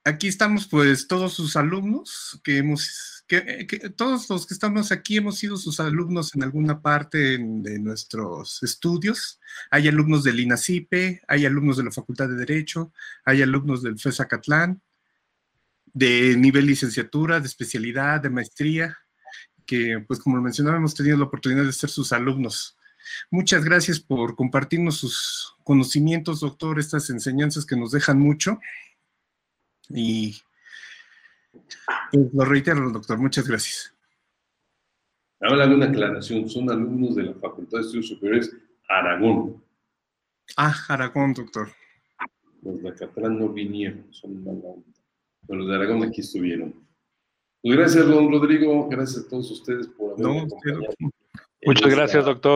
Aquí estamos, pues, todos sus alumnos, que hemos, que, que todos los que estamos aquí hemos sido sus alumnos en alguna parte en- de nuestros estudios. Hay alumnos del INACIPE, hay alumnos de la Facultad de Derecho, hay alumnos del FES Acatlán, de nivel licenciatura, de especialidad, de maestría, que, pues, como lo mencionaba, hemos tenido la oportunidad de ser sus alumnos. Muchas gracias por compartirnos sus conocimientos, doctor, estas enseñanzas que nos dejan mucho. Y pues, lo reitero, doctor, muchas gracias. Ahora hago una aclaración, son alumnos de la Facultad de Estudios Superiores Aragón. Ah, Aragón, doctor. Los de Acatlán no vinieron, son mala onda. Pero los de Aragón aquí estuvieron. Pues gracias, don Rodrigo, gracias a todos ustedes por haberme No, acompañado. Muchas gracias, doctor.